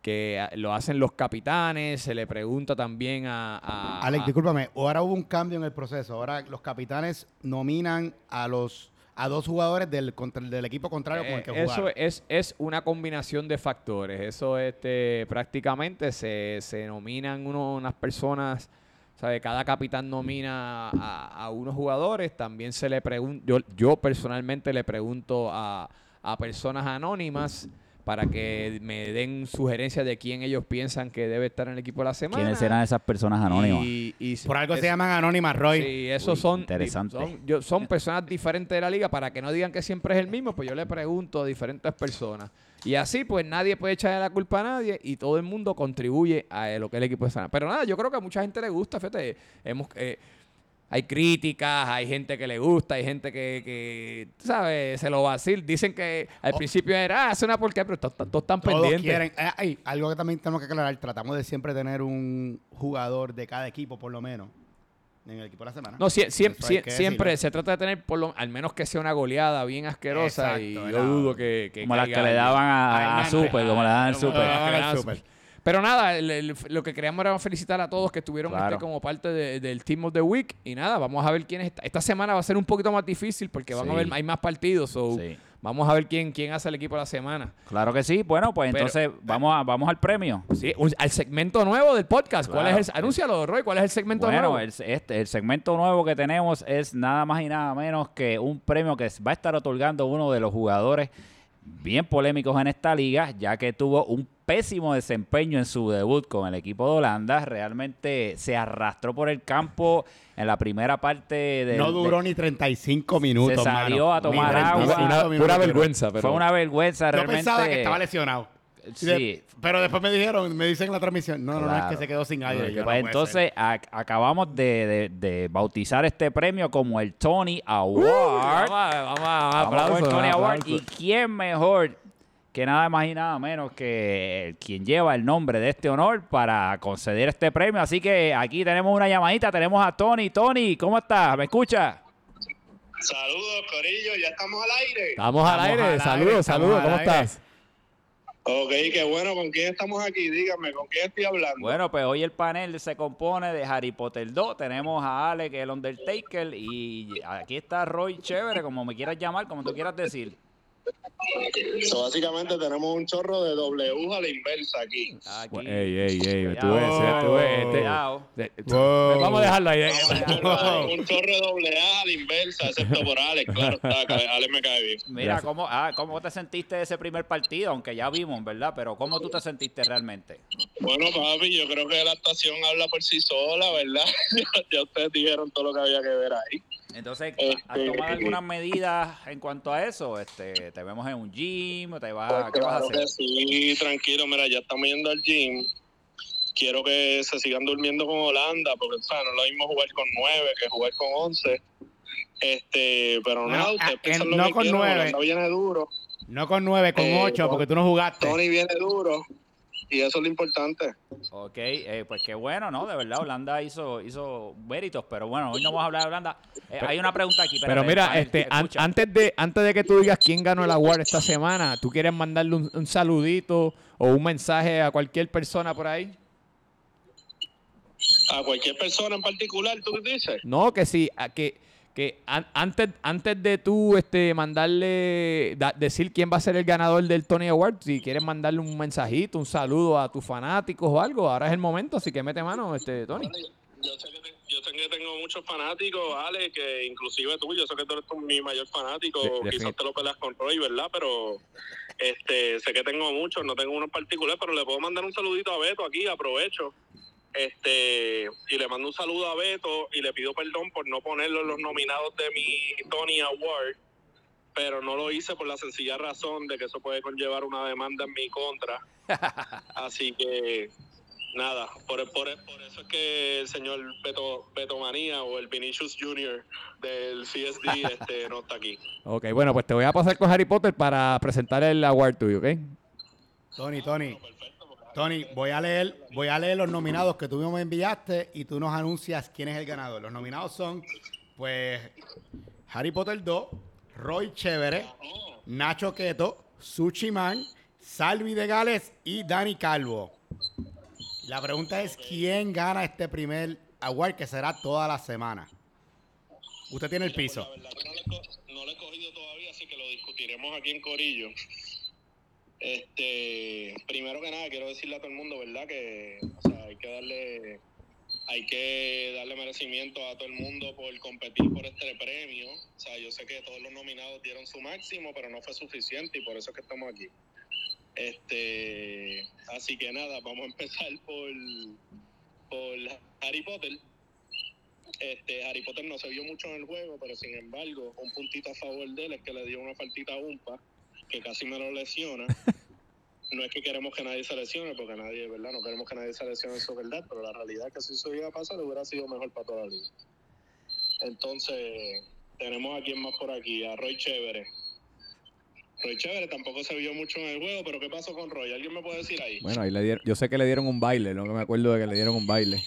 que lo hacen los capitanes, se le pregunta también a... a- Alex, a- discúlpame, ahora hubo un cambio en el proceso. Ahora los capitanes nominan a los a dos jugadores del, contra- del equipo contrario con el que Eh, eso jugaron. es, es una combinación de factores. Eso este, prácticamente se, se nominan uno- unas personas, ¿sabe? Cada capitán nomina a, a unos jugadores. También se le pregunta, yo, yo personalmente le pregunto a, a personas anónimas para que me den sugerencias de quién ellos piensan que debe estar en el equipo de la semana. ¿Quiénes serán esas personas anónimas? Y- y Por algo es- se llaman anónimas, Roy. Sí, esos Uy, son, interesante. son, yo- son personas diferentes de la liga para que no digan que siempre es el mismo, pues yo le pregunto a diferentes personas. Y así, pues nadie puede echarle la culpa a nadie y todo el mundo contribuye a lo que es el equipo de sana. Pero nada, yo creo que a mucha gente le gusta, fíjate, hemos, eh, hay críticas, hay gente que le gusta, hay gente que, que ¿sabes? Se lo vacil. Dicen que al Oh. principio era, ah, es una porquería, pero todos todos están Todos pendientes. quieren. eh, algo que también tenemos que aclarar, tratamos de siempre tener un jugador de cada equipo, por lo menos, en el equipo de la semana. No, sie- que siempre se trata de tener, por lo, al menos que sea una goleada bien asquerosa. y yo dudo que. que como las que le daban a, a Ay, Super, como le daban al Como Super. Pero nada, el- el- lo que queríamos era felicitar a todos que estuvieron Claro. este como parte de- del Team of the Week. Y nada, vamos a ver quién está. Esta semana va a ser un poquito más difícil porque van a ver, hay más partidos. so Sí. Vamos a ver quién, quién hace el equipo de la semana. Claro que sí. Bueno, pues Pero- entonces vamos, a, vamos al premio. Sí, un- al segmento nuevo del podcast. ¿Cuál Claro. es el, anúncialo, Roy, ¿cuál es el segmento Bueno, nuevo? el, este, el segmento nuevo que tenemos es nada más y nada menos que un premio que va a estar otorgando uno de los jugadores bien polémicos en esta liga, ya que tuvo un pésimo desempeño en su debut con el equipo de Holanda. Realmente se arrastró por el campo en la primera parte de... no duró ni 35 minutos. Se salió mano. a tomar agua. 35 Una, pura vergüenza, pero. Fue una vergüenza Yo realmente. pensaba que estaba lesionado. Sí, De- pero después me dijeron, me dicen en la transmisión, no, no, no, es que se quedó sin aire. Yo, Pues entonces ac- acabamos de, de- de bautizar este premio como el Tony Award. Vamos, a- vamos, a- Vamos con aplauso, el Tony Award. ¿Y quién mejor que nada más y nada menos que el- quien lleva el nombre de este honor para conceder este premio? Así que aquí tenemos una llamadita, tenemos a Tony. Tony, ¿cómo estás? ¿Me escuchas? Saludos, Corillo, ya estamos al aire. Estamos al Estamos aire. al aire, saludos, saludos. al ¿Cómo aire. estás? Ok, qué bueno, ¿con quién estamos aquí? Díganme, ¿con quién estoy hablando? Bueno, pues hoy el panel se compone de Harry Potter 2. Tenemos a Ale, que es el Undertaker. Y aquí está Roy Chévere, como me quieras llamar, como tú quieras decir. So, básicamente tenemos un chorro de W a la inversa aquí. Aquí. Ey, ey, ey. Tú ves, tú ves. este- Wow. Vamos a dejarlo ahí. Wow. un chorro de doble A a la inversa, excepto por Alex, claro está, Alex me cae bien. Mira. ¿cómo, ah, ¿cómo te sentiste ese primer partido? Aunque ya vimos, ¿verdad? Pero ¿cómo tú te sentiste realmente? Bueno, papi, yo creo que la actuación habla por sí sola, ¿verdad? ya ustedes dijeron todo lo que había que ver ahí. Entonces, Este- ¿has tomado algunas medidas en cuanto a eso? Este, ¿Te vemos en un gym? o ¿Te vas, Pues ¿Qué vas a hacer? que sí, tranquilo, mira, ya estamos yendo al gym. Quiero que se sigan durmiendo con Holanda, porque o sea, no es lo mismo jugar con nueve que jugar con once. Este, pero ustedes ah, piensan en- lo no que con nueve. Holanda viene duro, No con 9, con Eh, 8, con- porque tú no jugaste. Tony viene duro, y eso es lo importante. Ok, eh, pues qué bueno, ¿no? De verdad, Holanda hizo, hizo méritos, pero bueno, hoy no vamos a hablar de Holanda. Eh, hay una pregunta aquí. Pero mira, este, an- antes de antes de que tú digas quién ganó el award esta semana, ¿tú quieres mandarle un, un saludito o un mensaje a cualquier persona por ahí? A cualquier persona en particular, ¿tú qué dices? No, que sí, a- que, que an- antes, antes de tú este, mandarle, da- decir quién va a ser el ganador del Tony Award, si quieres mandarle un mensajito, un saludo a tus fanáticos o algo, ahora es el momento, así que mete mano, este, Tony. Yo sé, que yo sé que tengo muchos fanáticos, Ale, que inclusive tú, yo sé que tú eres tu- mi mayor fanático, De- quizás te lo peleas con Roy, ¿verdad? Pero este sé que tengo muchos, no tengo uno en particular, pero le puedo mandar un saludito a Beto aquí, aprovecho. Este, y le mando un saludo a Beto y le pido perdón por no ponerlo en los nominados de mi Tony Award, pero no lo hice por la sencilla razón de que eso puede conllevar una demanda en mi contra. Así que nada, por, por, por eso es que el señor Beto, Beto Manía o el Vinicius Jr. del CSD este, no está aquí. Ok, bueno, pues te voy a pasar con Harry Potter para presentar el award tuyo, ¿ok? Tony, Tony. Tony, voy a leer, voy a leer los nominados que tú mismo me enviaste y tú nos anuncias quién es el ganador. Los nominados son, pues, Harry Potter 2, Roy Chévere, Nacho Queto, Sushi Man, Salvi de Gales y Dani Calvo. La pregunta es quién gana este primer award que será toda la semana. Usted tiene el piso. No lo he cogido todavía, así que lo discutiremos aquí en Corillo. Este, primero que nada, quiero decirle a todo el mundo, ¿verdad? Que hay que darle hay que darle merecimiento a todo el mundo por competir por este premio. O sea, yo sé que todos los nominados dieron su máximo, pero no fue suficiente y por eso es que estamos aquí. Este, así que nada, vamos a empezar por, por Harry Potter. Este, Harry Potter no se vio mucho en el juego, pero sin embargo, un puntito a favor de él es que le dio una faltita a Umpa, que casi me lo lesiona. No es que queremos que nadie se lesione, porque nadie, ¿verdad? No queremos que nadie se lesione, eso es verdad, pero la realidad es que si eso iba a pasar, hubiera sido mejor para toda la liga. Entonces, tenemos a quien más por aquí, a Roy Chévere. Roy Chévere tampoco se vio mucho en el juego, pero ¿qué pasó con Roy? ¿Alguien me puede decir ahí? Bueno, ahí le dieron, yo sé que le dieron un baile, no que me acuerdo de que le dieron un baile.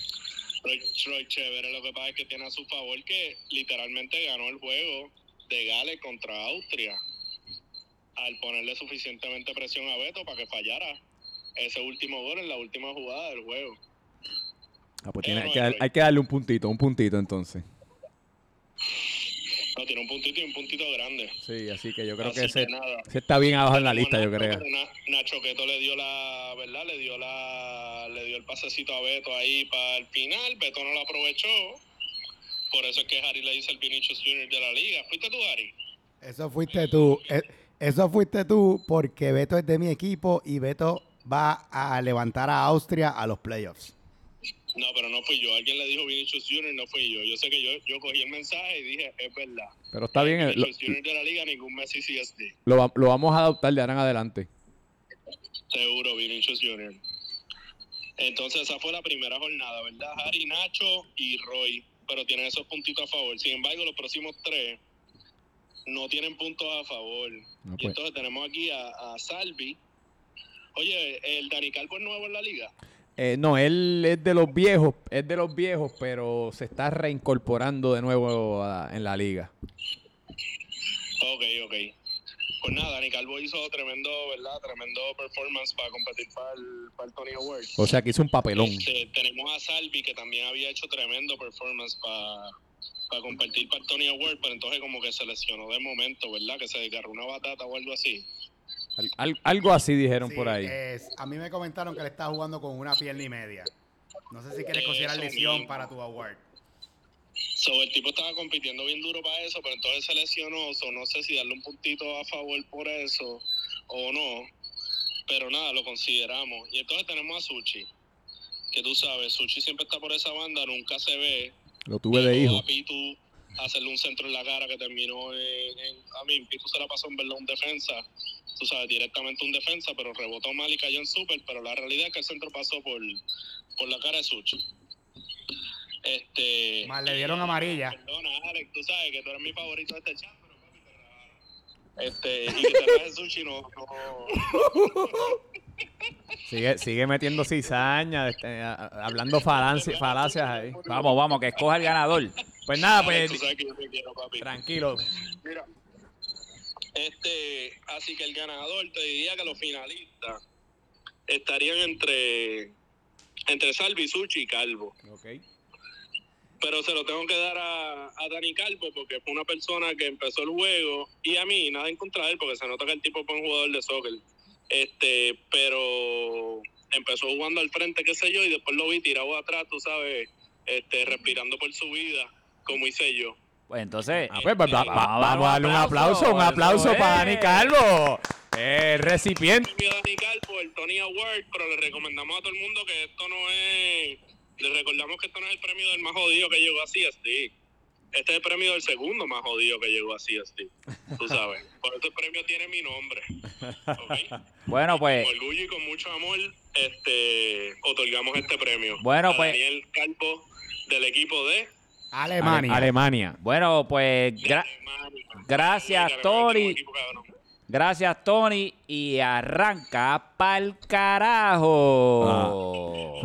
Roy, Roy Chévere lo que pasa es que tiene a su favor que literalmente ganó el juego de Gales contra Austria al ponerle suficientemente presión a Beto para que fallara ese último gol en la última jugada del juego. Ah, pues tiene, hay, que dar- Roy. hay que darle un puntito, un puntito entonces. No, tiene un puntito y un puntito grande. Sí, así que yo creo Así que ese, está bien abajo en la lista, yo creo. Nacho Queto le dio la, ¿verdad? Le dio la, le dio el pasecito a Beto ahí para el final. Beto no lo aprovechó. Por eso es que Harry le dice el Vinicius Junior de la liga. ¿Fuiste tú, Harry? Eso fuiste tú. Eh, Eso fuiste tú porque Beto es de mi equipo y Beto va a levantar a Austria a los playoffs. No, pero no fui yo. Alguien le dijo Vinicius Junior, no fui yo. Yo sé que yo, yo cogí el mensaje y dije, es verdad. Pero está bien, eh, lo, Vinicius Junior de la liga, ningún Messi CSD. lo lo vamos a adoptar de ahora en adelante. Seguro, Vinicius Junior. Entonces esa fue la primera jornada, ¿verdad? Harry, Nacho y Roy. Pero tienen esos puntitos a favor. Sin embargo, los próximos tres no tienen puntos a favor. No, Y pues. entonces tenemos aquí a, a Salvi. Oye, ¿el Dani Calvo es nuevo en la liga? Eh, no, él es de los viejos, es de los viejos, pero se está reincorporando de nuevo a- en la liga. Ok, ok. Pues nada, Dani Calvo hizo tremendo, ¿verdad? Tremendo performance para competir para el, para el Tony Award. O sea que hizo un papelón. Este, tenemos a Salvi que también había hecho tremendo performance para para compartir para Tony Award, pero entonces como que se lesionó de momento, ¿verdad? Que se desgarró una batata o algo así. Al- al- algo así dijeron Sí, por ahí. es- a mí me comentaron que él está jugando con una pierna y media. No sé si quieres considerar lesión mismo. para tu award. So, el tipo estaba compitiendo bien duro para eso, pero entonces se lesionó, so, no sé si darle un puntito a favor por eso o no, pero nada, lo consideramos. Y entonces tenemos a Suchi, que tú sabes, Suchi siempre está por esa banda, nunca se ve. Lo tuve de hijo. A Pitu hacerle un centro en la cara que terminó en, en- a mí, Pitu se la pasó en verdad un defensa, tú sabes, directamente un defensa, pero rebotó mal y cayó en super, pero la realidad es que el centro pasó por, por la cara de Suchi. Este, Más le dieron amarilla. Perdona, Alex, tú sabes que tú eres mi favorito de este chat, pero papi, te grabaron. Este, y que te sushi no, no, Sigue, sigue metiendo cizaña, este, a- a- hablando falacias ahí. Vamos, vamos, que escoja el ganador. Pues nada, pues tú sabes que yo te quiero, papi. tranquilo. Mira, este, así que el ganador, te diría que los finalistas estarían entre, entre Salvi, Suchi y Calvo. Ok. Pero se lo tengo que dar a, a Dani Calvo porque fue una persona que empezó el juego y a mí nada en contra de él porque se nota que el tipo es buen jugador de soccer. Este, pero empezó jugando al frente, qué sé yo, y después lo vi tirado atrás, tú sabes, este, respirando por su vida, como hice yo. Pues entonces, Ah, pues, va- va- va- Vamos a darle un aplauso, un aplauso para Dani Calvo. El recipiente. Premio Dani Calvo, el Tony Award, pero le recomendamos a todo el mundo que esto no es, le recordamos que esto no es el premio del más jodido que llegó a CSD. Este es el premio del segundo más jodido que llegó a CSD. Tú sabes. Por eso el premio tiene mi nombre. ¿ok? bueno, pues, Con orgullo y con mucho amor, este, otorgamos este premio. Bueno, a pues- Daniel Calvo del equipo de Alemania. Alemania. bueno, pues, gra- Alemania. gracias, Alemania, Tony. tenemos equipo gracias, Tony. Y arranca pa'l carajo.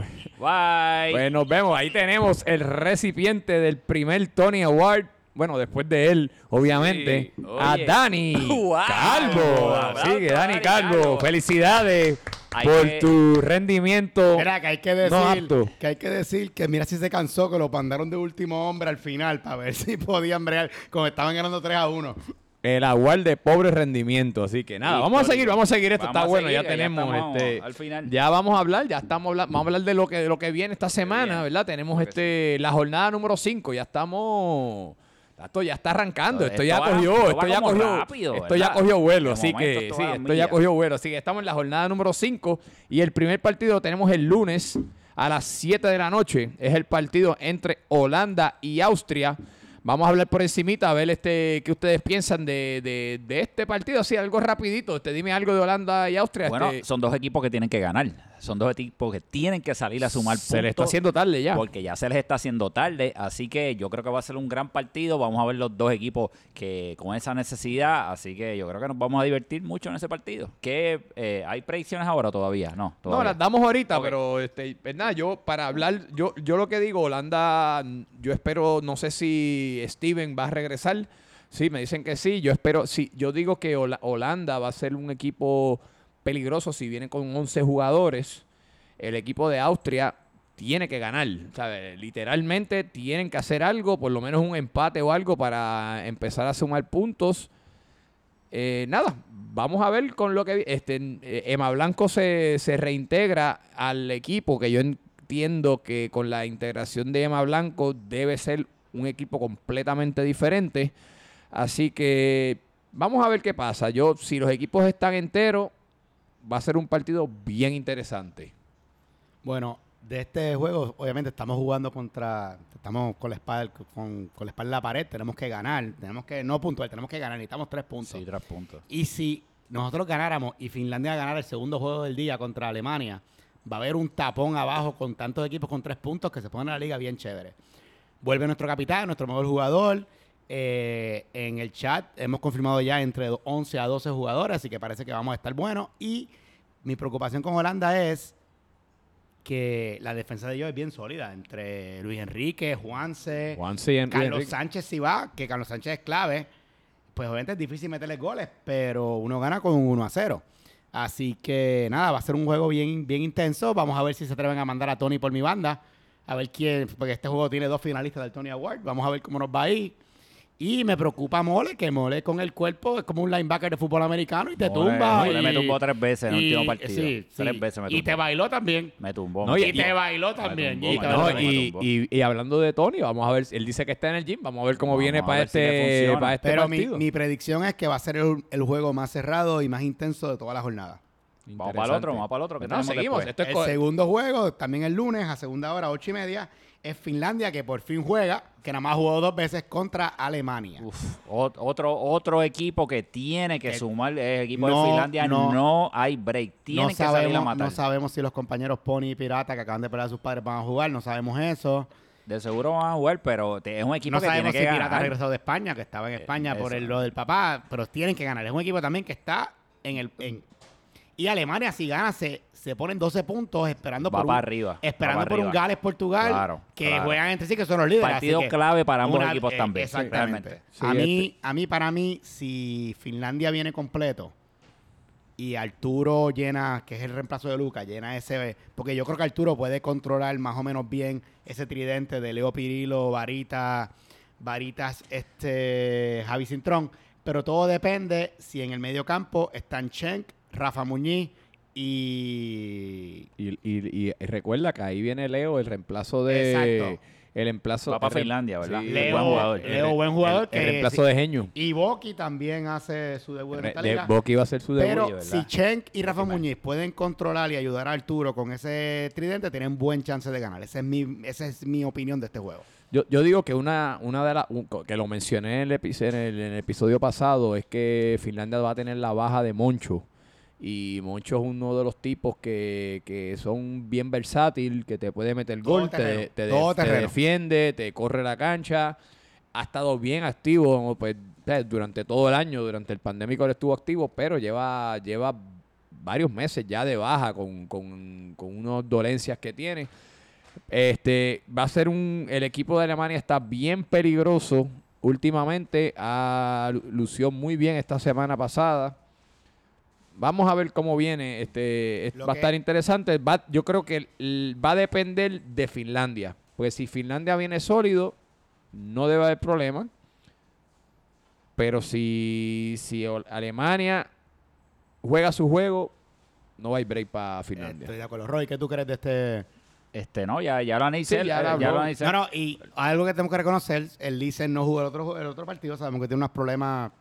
Bye. Pues nos vemos. Ahí tenemos el recipiente del primer Tony Award. Bueno, después de él, obviamente, Sí. a. Dani Wow. Calvo. Así que Dani Calvo, Calvo. felicidades Hay por que- tu rendimiento. Mira, que hay que decir, No apto. que hay que decir que mira si se cansó que lo mandaron de último hombre al final para ver si podían bregar como estaban ganando 3 a 1. El award de pobre rendimiento. Así que nada, vamos a seguir, vamos a seguir. Esto Vamos está bueno, seguir, ya ya tenemos estamos este. al final. Ya vamos a hablar, ya estamos hablando, vamos a hablar de lo que, de lo que viene esta semana. ¿verdad? Tenemos este la jornada número 5, ya estamos. Esto ya está arrancando, esto, Esto ya va- cogió, esto ya cogió, rápido, esto ya cogió vuelo, así que esto sí, esto ya cogió vuelo, así que estamos en la jornada número 5 y el primer partido lo tenemos el lunes a las 7 de la noche, es el partido entre Holanda y Austria. Vamos a hablar por encimita, a ver este qué ustedes piensan de, de- de este partido, así algo rapidito, este, dime algo de Holanda y Austria. Bueno, este, son dos equipos que tienen que ganar. Son dos equipos que tienen que salir a sumar puntos. se le está haciendo tarde ya. Porque ya se les está haciendo tarde. Así que yo creo que va a ser un gran partido. Vamos a ver los dos equipos que con esa necesidad. Así que yo creo que nos vamos a divertir mucho en ese partido. ¿Qué, eh, ¿Hay predicciones ahora todavía? No, No, todavía. las damos ahorita, pero este, pues nada, yo para hablar, yo, yo lo que digo, Holanda, yo espero, no sé si Steven va a regresar. Sí, me dicen que sí. Yo espero, sí, yo digo que Hola- Holanda va a ser un equipo peligroso si viene con 11 jugadores. El equipo de Austria tiene que ganar. Literalmente tienen que hacer algo, por lo menos un empate o algo para empezar a sumar puntos. Eh, nada, vamos a ver con lo que... Este, Emma Blanco se, se reintegra al equipo, que yo entiendo que con la integración de Emma Blanco debe ser un equipo completamente diferente. Así que Vamos a ver qué pasa. Yo, si los equipos están enteros, va a ser un partido bien interesante. Bueno, de este juego, obviamente estamos jugando contra, estamos con la espalda, con, con la espalda en la pared, tenemos que ganar, tenemos que, no puntuar, tenemos que ganar, necesitamos tres puntos. Sí, tres puntos. Y si nosotros ganáramos y Finlandia ganara el segundo juego del día contra Alemania, va a haber un tapón abajo con tantos equipos con tres puntos que se pone la liga bien chévere. Vuelve nuestro capitán, nuestro mejor jugador. Eh, en el chat hemos confirmado ya entre 11 a 12 jugadores, así que parece que vamos a estar buenos. Y mi preocupación con Holanda es que la defensa de ellos es bien sólida. Entre Luis Enrique, Juanse, Juanse y Enrique. Carlos Sánchez si va, que Carlos Sánchez es clave, pues obviamente es difícil meterle goles, pero uno gana con un 1 a 0. Así que nada, va a ser un juego bien, bien intenso. Vamos a ver si se atreven a mandar a Tony por mi banda. A ver quién, porque este juego tiene dos finalistas del Tony Award. Vamos a ver cómo nos va ahí. Y me preocupa Mole, que Mole con el cuerpo es como un linebacker de fútbol americano y te Mole- tumba. Mole y, me tumbó tres veces en el último partido. sí, Tres sí. veces me Y te tumbó. bailó también. Me tumbó. No, Y, y- te bailó también. tumbó, y te me No, bailó. tumbó. y, y- y hablando de Tony, vamos a ver, él dice que está en el gym, vamos a ver cómo Vamos viene para ver si este, para este Pero mi, partido. mi predicción es que va a ser el, el juego más cerrado y más intenso de toda la jornada. Vamos para el otro, vamos para el otro. que No, tenemos seguimos. después? Esto es El segundo juego, también el lunes, a segunda hora, ocho y media, es Finlandia, que por fin juega, que nada más jugó dos veces contra Alemania. Uf, ot- otro, otro equipo que tiene que Que sumar el equipo no, de Finlandia. No, no. hay break. Tiene no, que salir a sabemos, matar. no sabemos si los compañeros Pony y Pirata, que acaban de pelear a sus padres, van a jugar, no sabemos eso. De seguro van a jugar, pero te- es un equipo No que sabemos tiene si que Pirata ha regresado de España, que estaba en Eh, España por el, lo del papá, pero tienen que ganar. Es un equipo también que está en el... en- y Alemania, si gana, se, se ponen 12 puntos esperando Va por para un, arriba. Esperando va para por un arriba. Gales-Portugal, Claro, que claro. juegan entre sí, que son los líderes. así Partido que clave para ambos una- equipos eh, también. Exactamente. Sí, a, mí, este- a mí, para mí, si Finlandia viene completo y Arturo llena, que es el reemplazo de Luca, llena ese... Porque yo creo que Arturo puede controlar más o menos bien ese tridente de Leo Pirilo, Varita, Varitas, este, Javi Cintrón. Pero todo depende si en el medio campo están Schenk, Rafa Muñiz y... Y, y- y recuerda que ahí viene Leo, el reemplazo de. Exacto. El reemplazo. Va para el rem- Finlandia, ¿verdad? Sí, Leo, buen jugador. Leo, buen jugador. El, que reemplazo de Genio. Y Boki también hace su debut en esta de- liga. Boki iba a ser su debut. Pero ¿verdad? si Chen y Rafa Muñiz pueden controlar y ayudar a Arturo con ese tridente, tienen buen chance de ganar. Esa es mi, esa es mi opinión de este juego. Yo, yo digo que una, una de las, un- que lo mencioné en el, epi- en, el, en el episodio pasado, es que Finlandia va a tener la baja de Moncho. Y Moncho es uno de los tipos que, que son bien versátil, que te puede meter Todo gol, te, terreno, te, todo te terreno. defiende, te corre la cancha. Ha estado bien activo pues, durante todo el año, durante el pandémico él estuvo activo, pero lleva, lleva varios meses ya de baja con, con, con unas dolencias que tiene. Este va a ser un. El equipo de Alemania está bien peligroso últimamente. Ha lu- lució muy bien esta semana pasada. Vamos a ver cómo viene. Este va a estar interesante. Va- yo creo que va a depender de Finlandia. Pues si Finlandia viene sólido, no debe haber problema. Pero si, si Alemania juega su juego, no hay break para Finlandia. Estoy de acuerdo. Roy, ¿qué tú crees de este...? Este, no, ya, ya lo analicé. Sí, ya eh, lo ya lo analicé. No, no, y algo que tenemos que reconocer, el Licen no jugó el otro, el otro partido, sabemos que tiene unos problemas,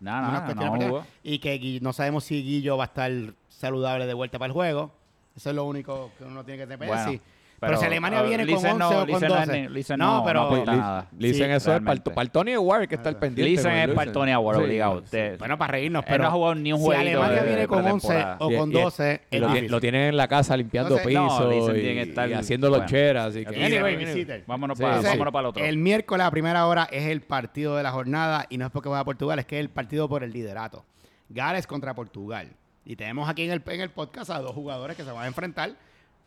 Unas cuestiones no personales, jugó. y que Gui- no sabemos si Guillo va a estar saludable de vuelta para el juego. Eso es lo único que uno tiene que tener. Bueno, sí. Pero, si Alemania viene con 11 no- o con Lisen no es 12. ni- Lisen no, no- pero... no nada. Sí, eso es para, el- el Tony Award que está al pendiente. Lisen con es el para el. Tony Award, obligado. sí. Bueno, para reírnos, Él pero no ha jugado ni un si jueguito Alemania de- viene con 11 pretemporada. o con y- 12, Y es lo, tienen en la casa limpiando pisos y, haciendo bueno. loncheras. Así que. Vámonos Sí, para sí. vámonos para el otro. El miércoles a primera hora es el partido de la jornada y no es porque va a Portugal, es que es el partido por el liderato. Gales contra Portugal. Y tenemos aquí en el, en el podcast a dos jugadores que se van a enfrentar.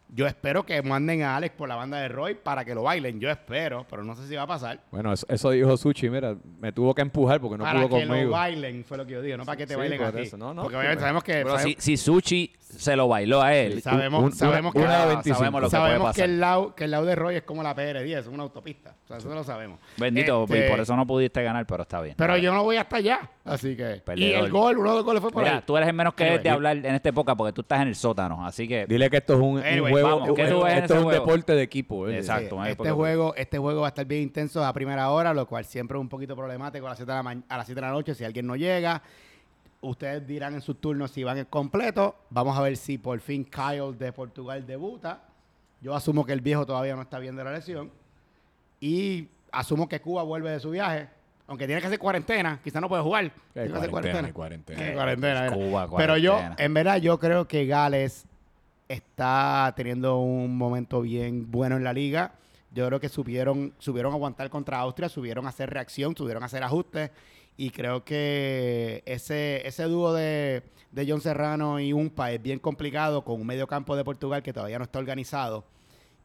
Yo espero que manden a Alex por la banda de Roy para que lo bailen. Yo espero, pero no sé si va a pasar. Bueno, eso, eso dijo Suchi, mira, me tuvo que empujar porque no para pudo que lo conmigo. bailen, fue lo que yo digo, no para que te Sí, bailen por a ti. eso. No, no, porque obviamente sabemos que... Pero si, sabemos- si Suchi se lo bailó a él, sabemos, un- sabemos una- que, una de la- 25. sabemos lo que puede el, lado, que el lado de Roy es como la PR10, es una autopista. O sea, eso lo sabemos. Bendito, Este, y por eso no pudiste ganar, pero está bien. Pero yo no voy hasta allá, así que... Y el gol, uno de los goles fue por Mira, ahí. tú eres el menos que Anyway, de hablar en esta época porque tú estás en el sótano, así que Dile que esto es un, un Anyway, juego, vamos, ¿qué tú ves en esto ese es un juego? deporte de equipo. ¿eh? Exacto. Sí, este juego, este juego va a estar bien intenso a primera hora, lo cual siempre es un poquito problemático a las 7 de la, ma- a las 7 de la noche si alguien no llega. Ustedes dirán en sus turnos si van en completo. Vamos a ver si por fin Kyle de Portugal debuta. Yo asumo que el viejo todavía no está bien de la lesión. Y asumo que Cuba vuelve de su viaje. Aunque tiene que hacer cuarentena, quizá no puede jugar. Tiene que hacer cuarentena, cuarentena. cuarentena. Eh, cuarentena, era. Cuba, Pero yo, en verdad, yo creo que Gales está teniendo un momento bien bueno en la liga. Yo creo que supieron, supieron aguantar contra Austria, supieron hacer reacción, supieron hacer ajustes. Y creo que ese, ese dúo de, de John Serrano y Umpa es bien complicado con un medio campo de Portugal que todavía no está organizado.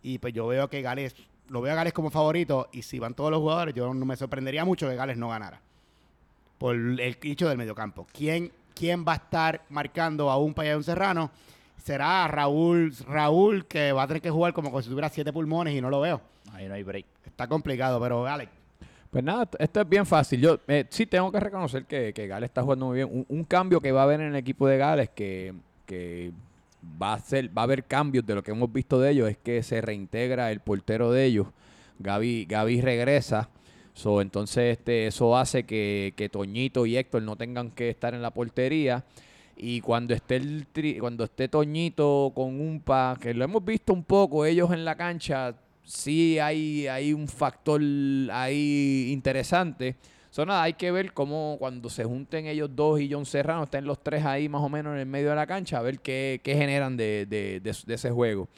Y pues yo veo que Gales, lo veo a Gales como favorito. Y si van todos los jugadores, yo no me sorprendería mucho que Gales no ganara por el hecho del mediocampo. ¿Quién, ¿Quién va a estar marcando a un Payón Serrano? Será Raúl, Raúl que va a tener que jugar como si tuviera siete pulmones y no lo veo. Ahí no hay break. Está complicado, pero Alex, Pues nada, esto es bien fácil. Yo eh, sí tengo que reconocer que, que Gales está jugando muy bien. Un, un cambio que va a haber en el equipo de Gales que, que va a ser, va a haber cambios de lo que hemos visto de ellos, es que se reintegra el portero de ellos. Gaby, Gaby regresa. So, entonces este, eso hace que, que Toñito y Héctor no tengan que estar en la portería. Y cuando esté el tri- cuando esté Toñito con Umpa, que lo hemos visto un poco, ellos en la cancha, sí hay, hay un factor ahí interesante. So, nada, hay que ver cómo cuando se junten ellos dos y John Serrano, estén los tres ahí más o menos en el medio de la cancha, a ver qué, qué generan de, de- de- de ese juego.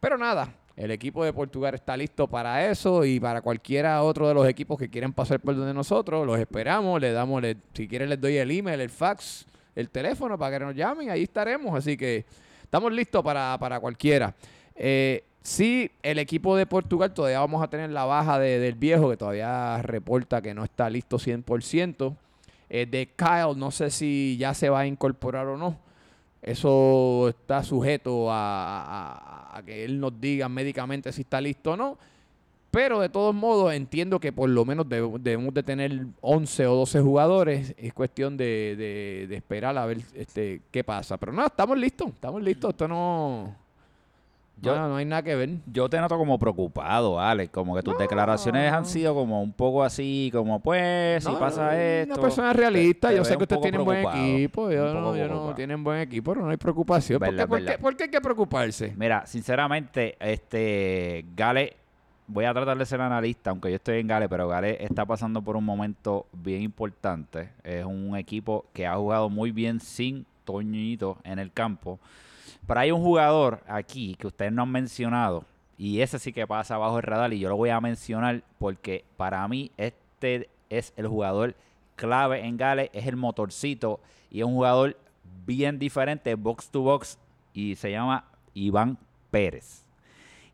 Pero nada, el equipo de Portugal está listo para eso y para cualquiera otro de los equipos que quieran pasar por donde nosotros, los esperamos, le damos, le- si quieren les doy el email, el fax, el teléfono para que nos llamen, ahí estaremos, así que estamos listos para, para cualquiera. Eh, sí, el equipo de Portugal todavía vamos a tener la baja de- del viejo, que todavía reporta que no está listo 100%. Eh, de Kyle, no sé si ya se va a incorporar o no. Eso está sujeto a, a- a que él nos diga médicamente si está listo o no. Pero de todos modos entiendo que por lo menos deb- debemos de tener 11 o 12 jugadores. Es cuestión de, de- de esperar a ver este, qué pasa. Pero no, estamos listos. Estamos listos. Esto no... Yo- no, no hay nada que ver. Yo te noto como preocupado, Alex. Como que tus declaraciones han sido como un poco así, como pues, si pasa esto. Una persona realista. te- yo sé que ustedes tienen buen equipo. Yo no, yo no tienen buen equipo, pero no hay preocupación. ¿Por qué, Verdad, por qué- verdad. por qué hay que preocuparse? Mira, sinceramente, este Gale, voy a tratar de ser analista, aunque yo estoy en Gale, pero Gale está pasando por un momento bien importante. Es un equipo que ha jugado muy bien sin Toñito en el campo. Pero hay un jugador aquí que ustedes no han mencionado, y ese sí que pasa bajo el radar, y yo lo voy a mencionar porque para mí este es el jugador clave en Gale, es el motorcito, y es un jugador bien diferente, box to box, y se llama Iván Pérez.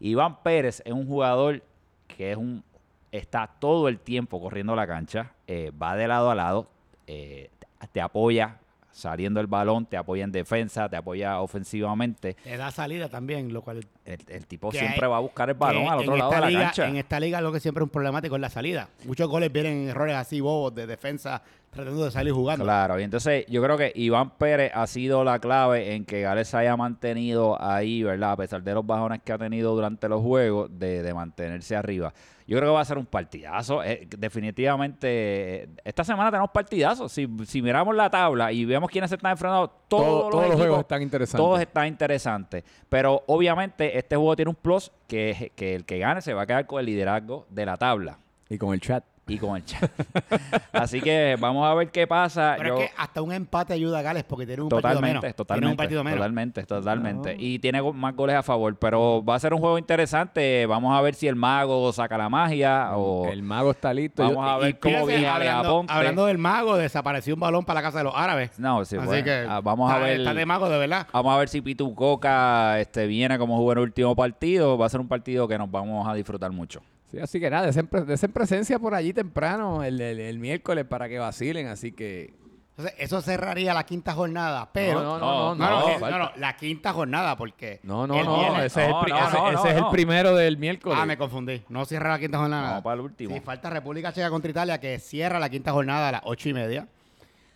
Iván Pérez es un jugador que es un está todo el tiempo corriendo la cancha, eh, va de lado a lado, eh, te apoya saliendo el balón, te apoya en defensa, te apoya ofensivamente. te da salida también, lo cual El, el tipo siempre hay- va a buscar el balón al otro lado de la liga- cancha. En esta liga lo que siempre es un problemático es la salida. Muchos goles vienen en errores así bobos de defensa tratando de salir jugando. Claro, y entonces yo creo que Iván Pérez ha sido la clave en que Gales se haya mantenido ahí, ¿verdad? A pesar de los bajones que ha tenido durante los juegos, de, de mantenerse arriba. Yo creo que va a ser un partidazo. Eh, definitivamente, eh, esta semana tenemos partidazos. Si, si miramos la tabla y vemos quiénes se están enfrentando, todos, Todo- los, todos los equipos, juegos están interesantes. Todos están interesantes. Pero obviamente este juego tiene un plus que el que gane se va a quedar con el liderazgo de la tabla Y con el chat. Y con el chat. Así que vamos a ver qué pasa. Pero Yo- es que hasta un empate ayuda a Gales porque tiene un partido Totalmente, menos. totalmente. Tiene un partido menos. Totalmente, totalmente. Y tiene más goles a favor. Pero va a ser un juego interesante. Vamos a ver si el mago saca la magia o El mago está listo. vamos Yo- a ver cómo viene hablando, hablando del mago, desapareció un balón para la casa de los árabes. No, sí, Así bueno, que ah, vamos a está, ver. está de mago de verdad. Vamos a ver si Pitu Coca este, viene como jugó en el último partido. Va a ser un partido que nos vamos a disfrutar mucho. Sí, así que nada, desen, desen presencia por allí temprano el, el- el miércoles para que vacilen. Así que. Entonces, eso cerraría la quinta jornada, pero... no, no, no, no, No, no, no, no, no, la quinta jornada, porque... No, no, no, viernes- ese, es, el, No, pri- no, ese- no, ese no, es el no. primero del miércoles. Ah, me confundí. No cierra la quinta jornada. Vamos para el último. Sí, falta República Checa contra Italia, que cierra la quinta jornada a las ocho y media.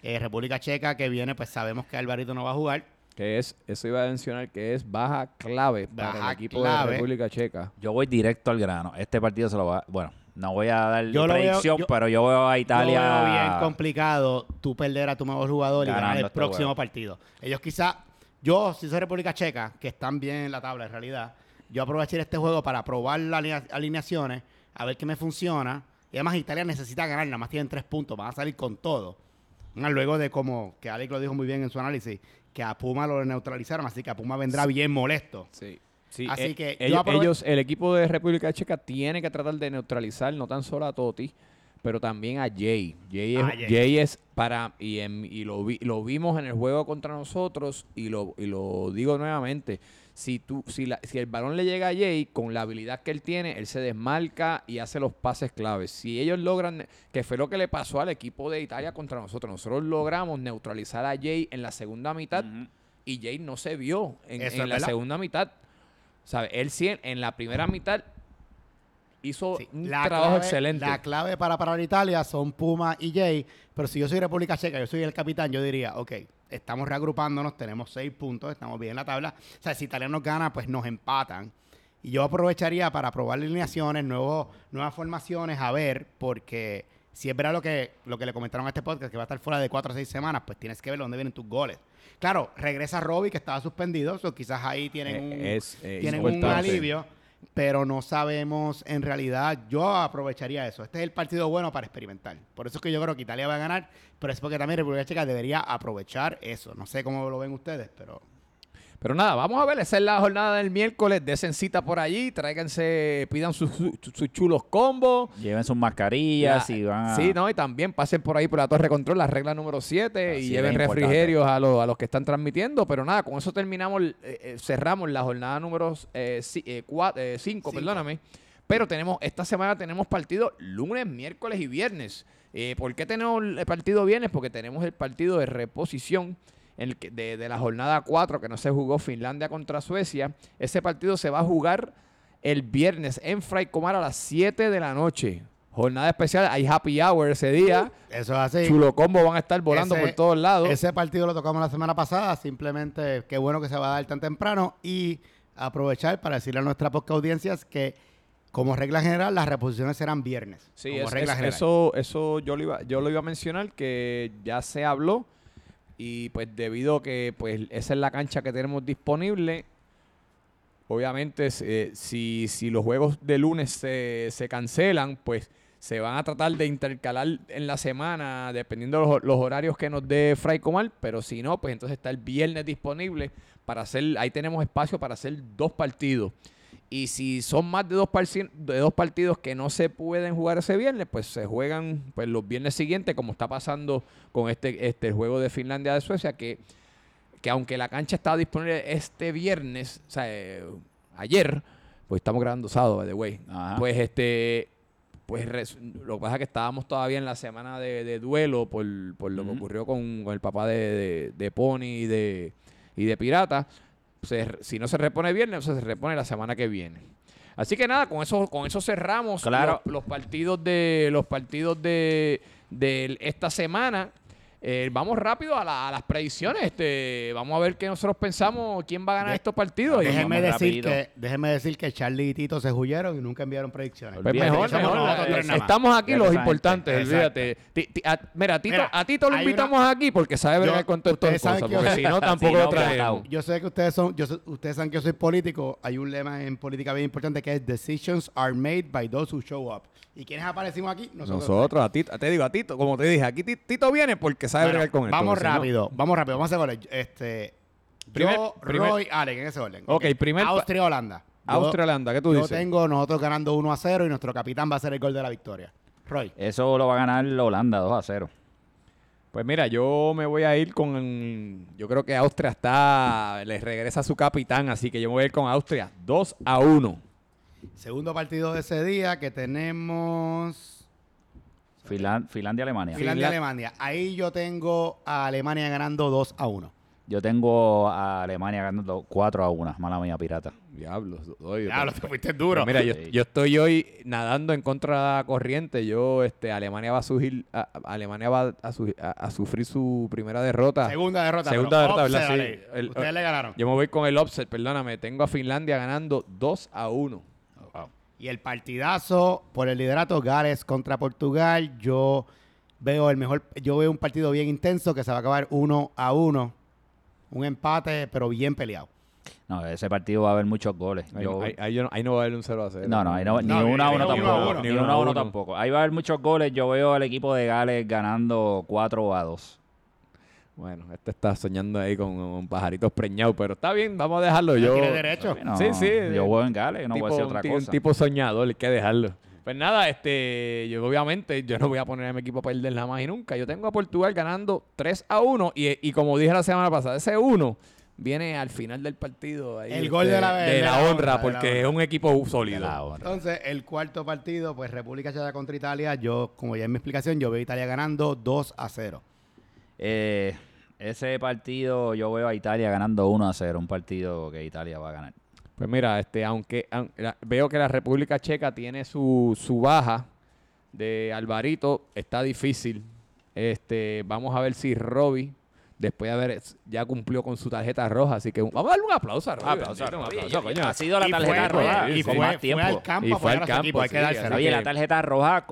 Eh, República Checa que viene, pues sabemos que Alvarito no va a jugar. Que es, eso iba a mencionar que es baja clave para Baja el equipo clave. de República Checa. Yo voy directo al grano. Este partido se lo va a... Bueno, no voy a dar Yo veo- predicción, yo- pero yo veo a Italia... Yo veo bien complicado tú perder a tu mejor jugador y ganar el este próximo juego. partido. Ellos quizá, yo, si soy República Checa, que están bien en la tabla en realidad, yo aprovecharía este juego para probar las alinea- alineaciones, a ver qué me funciona. Y además Italia necesita ganar, nada más tienen tres puntos, van a salir con todo. Luego de como, que Alex lo dijo muy bien en su análisis, que a Puma lo neutralizaron, así que a Puma vendrá bien molesto. Sí. Sí, Así eh, que ellos, el equipo de República Checa tiene que tratar de neutralizar no tan solo a Totti, pero también a Jay. Jay es, A Jay. Jay es para, y, en- y lo, vi- lo vimos en el juego contra nosotros, y lo, y lo digo nuevamente, si, tú, si, la- si el balón le llega a Jay, con la habilidad que él tiene, él se desmarca y hace los pases claves. Si ellos logran, que fue lo que le pasó al equipo de Italia contra nosotros, nosotros logramos neutralizar a Jay en la segunda mitad, y Jay no se vio en, la segunda mitad. ¿Sabe? Él sí, en- la primera mitad hizo Sí, un la trabajo clave- excelente. La clave para parar a Italia son Puma y Jay. Pero si yo soy República Checa, yo soy el capitán, yo diría, ok, estamos reagrupándonos, tenemos seis puntos, estamos bien en la tabla. O sea, si Italia nos gana, pues nos empatan. Y yo aprovecharía para probar alineaciones, nuevos, nuevas formaciones, a ver, porque si es verdad lo que, lo que le comentaron a este podcast, que va a estar fuera de cuatro o seis semanas, pues tienes que ver dónde vienen tus goles. Claro, regresa Robbie, que estaba suspendido, o quizás ahí tienen Eh, un, es, eh, tienen un alivio, pero no sabemos en realidad. Yo aprovecharía eso. Este es el partido bueno para experimentar. Por eso es que yo creo que Italia va a ganar, pero es porque también República Checa debería aprovechar eso. No sé cómo lo ven ustedes, pero Pero nada, vamos a ver, esa es la jornada del miércoles. Desen cita por allí, tráiganse, pidan sus, sus- sus chulos combos. Lleven sus mascarillas La- y van a... Sí, no, y también pasen por ahí por la torre control, la regla número 7, Así y lleven refrigerios a, los, a los que están transmitiendo. Pero nada, con eso terminamos, eh, eh, cerramos la jornada número 5, Cinco. perdóname. Pero tenemos, esta semana tenemos partido lunes, miércoles y viernes. Eh, ¿Por qué tenemos el partido viernes? Porque tenemos el partido de reposición el que- de, de la jornada 4 que no se jugó Finlandia contra Suecia. Ese partido se va a jugar el viernes en Fray Comar a las 7 de la noche. Jornada especial, hay happy hour ese día. eso es así. Chulo combo van a estar volando Ese- por todos lados. Ese partido lo tocamos la semana pasada. Simplemente qué bueno que se va a dar tan temprano y aprovechar para decirle a nuestra podcast audiencias que, como regla general, las reposiciones serán viernes. Sí, como es- regla es- general. eso, eso yo lo iba, yo lo iba a mencionar que ya se habló y pues debido a que pues esa es la cancha que tenemos disponible, obviamente eh, si, si los juegos de lunes se, se cancelan, pues se van a tratar de intercalar en la semana dependiendo de los, los horarios que nos dé Fray Comal, pero si no, pues entonces está el viernes disponible para hacer, ahí tenemos espacio para hacer dos partidos. Y si son más de dos, parci- de dos partidos que no se pueden jugar ese viernes, pues se juegan pues, los viernes siguientes, como está pasando con este, este juego de Finlandia de Suecia, que, que aunque la cancha estaba disponible este viernes, o sea, eh, ayer, pues estamos grabando sábado, by the way, Ajá. pues este pues lo que pasa es que estábamos todavía en la semana de, de duelo por, por lo que ocurrió con, con el papá de, de, de Pony y de, y de Pirata. Se- si no se repone viernes, se repone la semana que viene. Así que nada, con eso, con eso cerramos Claro. los, los partidos de los partidos de, de esta semana. Eh, vamos rápido a, la- a las predicciones. Este, vamos a ver qué nosotros pensamos, quién va a ganar De- estos partidos. Vamos decir, rapidito. que, déjenme decir que Charlie y Tito se huyeron y nunca enviaron predicciones. Pues mejor, mejor. Estamos aquí los importantes, Exacto. olvídate. Ti- ti- a- mira, a Tito, Mira, a Tito lo una- invitamos aquí porque sabe bregar Yo- con todo esto ustedes saben cosas, que yo- porque si no tampoco Si no, lo traemos. Yo sé que ustedes son, yo ustedes saben que yo soy político. Hay un lema en política bien importante que es decisions are made by those who show up. ¿Y quiénes aparecimos aquí? Nosotros, a Tito, te digo, a Tito, como te dije, aquí Ti- Tito viene porque sabe Bueno, bregar con vamos no- rápido, vamos rápido, vamos a hacer goles. Este, Primer- yo, primer- Roy, Alex, en ese orden. Ok, primer pa- Austria, Holanda. Yo- Austria, Holanda, ¿qué tú yo dices? tengo nosotros ganando 1 a 0 y nuestro capitán va a ser el gol de la victoria. Roy. Eso lo va a ganar Holanda 2 a 0. Pues mira, yo me voy a ir con. Yo creo que Austria está. Les regresa su capitán, así que yo me voy a ir con Austria 2 a 1. Segundo partido de ese día que tenemos Filan- Finlandia-Alemania. Finlandia-Alemania. Ahí yo tengo a Alemania ganando 2 a 1. Yo tengo a Alemania ganando 4 a 1. Mala mía, pirata. Diablos, doy, doy. te fuiste duro. Mira, yo, estoy hoy nadando en contra de la corriente. Yo, este, Alemania va a surgir, a- a- Alemania va a, su- a- a sufrir su primera derrota. Segunda derrota. Segunda derrota, ¿verdad? upset, Sí. Ale. El- Ustedes le ganaron. Yo me voy con el offset, perdóname. Tengo a Finlandia ganando 2 a 1. Y el partidazo por el liderato Gales contra Portugal, yo veo el mejor, yo veo un partido bien intenso que se va a acabar uno a uno. Un empate, pero bien peleado. No, ese partido va a haber muchos goles. Ahí, Yo- ahí- ahí ahí no va a haber un 0 a 0. no, no, ahí no, ni No, uno a ni uno uno a tampoco. uno. Ni uno a uno tampoco. Ahí va a haber muchos goles. Yo veo al equipo de Gales ganando 4 a 2. Bueno, este está soñando ahí con, con pajaritos preñados, pero está bien, vamos a dejarlo. Yo, Tiene derecho. No, Sí, sí. Yo voy en Gales, no tipo, voy a decir otra ti- un cosa. tipo soñador, hay que dejarlo. Pues nada, este, yo obviamente yo no voy a poner a mi equipo a perder nada más y nunca. Yo tengo a Portugal ganando 3 a 1 y, y como dije la semana pasada, ese 1 viene al final del partido. ahí, El gol de la- de de la la honra, honra, de la porque es un equipo sólido. la. Entonces, el cuarto partido, pues República Checa contra Italia, yo, como ya en mi explicación, yo veo a Italia ganando 2 a 0. Eh, ese partido yo veo a Italia ganando 1 a 0. Un partido que Italia va a ganar. Pues mira, este, aunque aun- la- veo que la República Checa tiene su, su baja de Alvarito, está difícil. Este, vamos a ver si Robbie, después de haber ya cumplió con su tarjeta roja, así que vamos a darle un aplauso a Robbie. Aplauso, un coño. Ha sido la Y tarjeta fue, roja y con fue, más fue tiempo. al campo Y fue al equipo, campo, hay que sí, dársela. así Oye, la tarjeta roja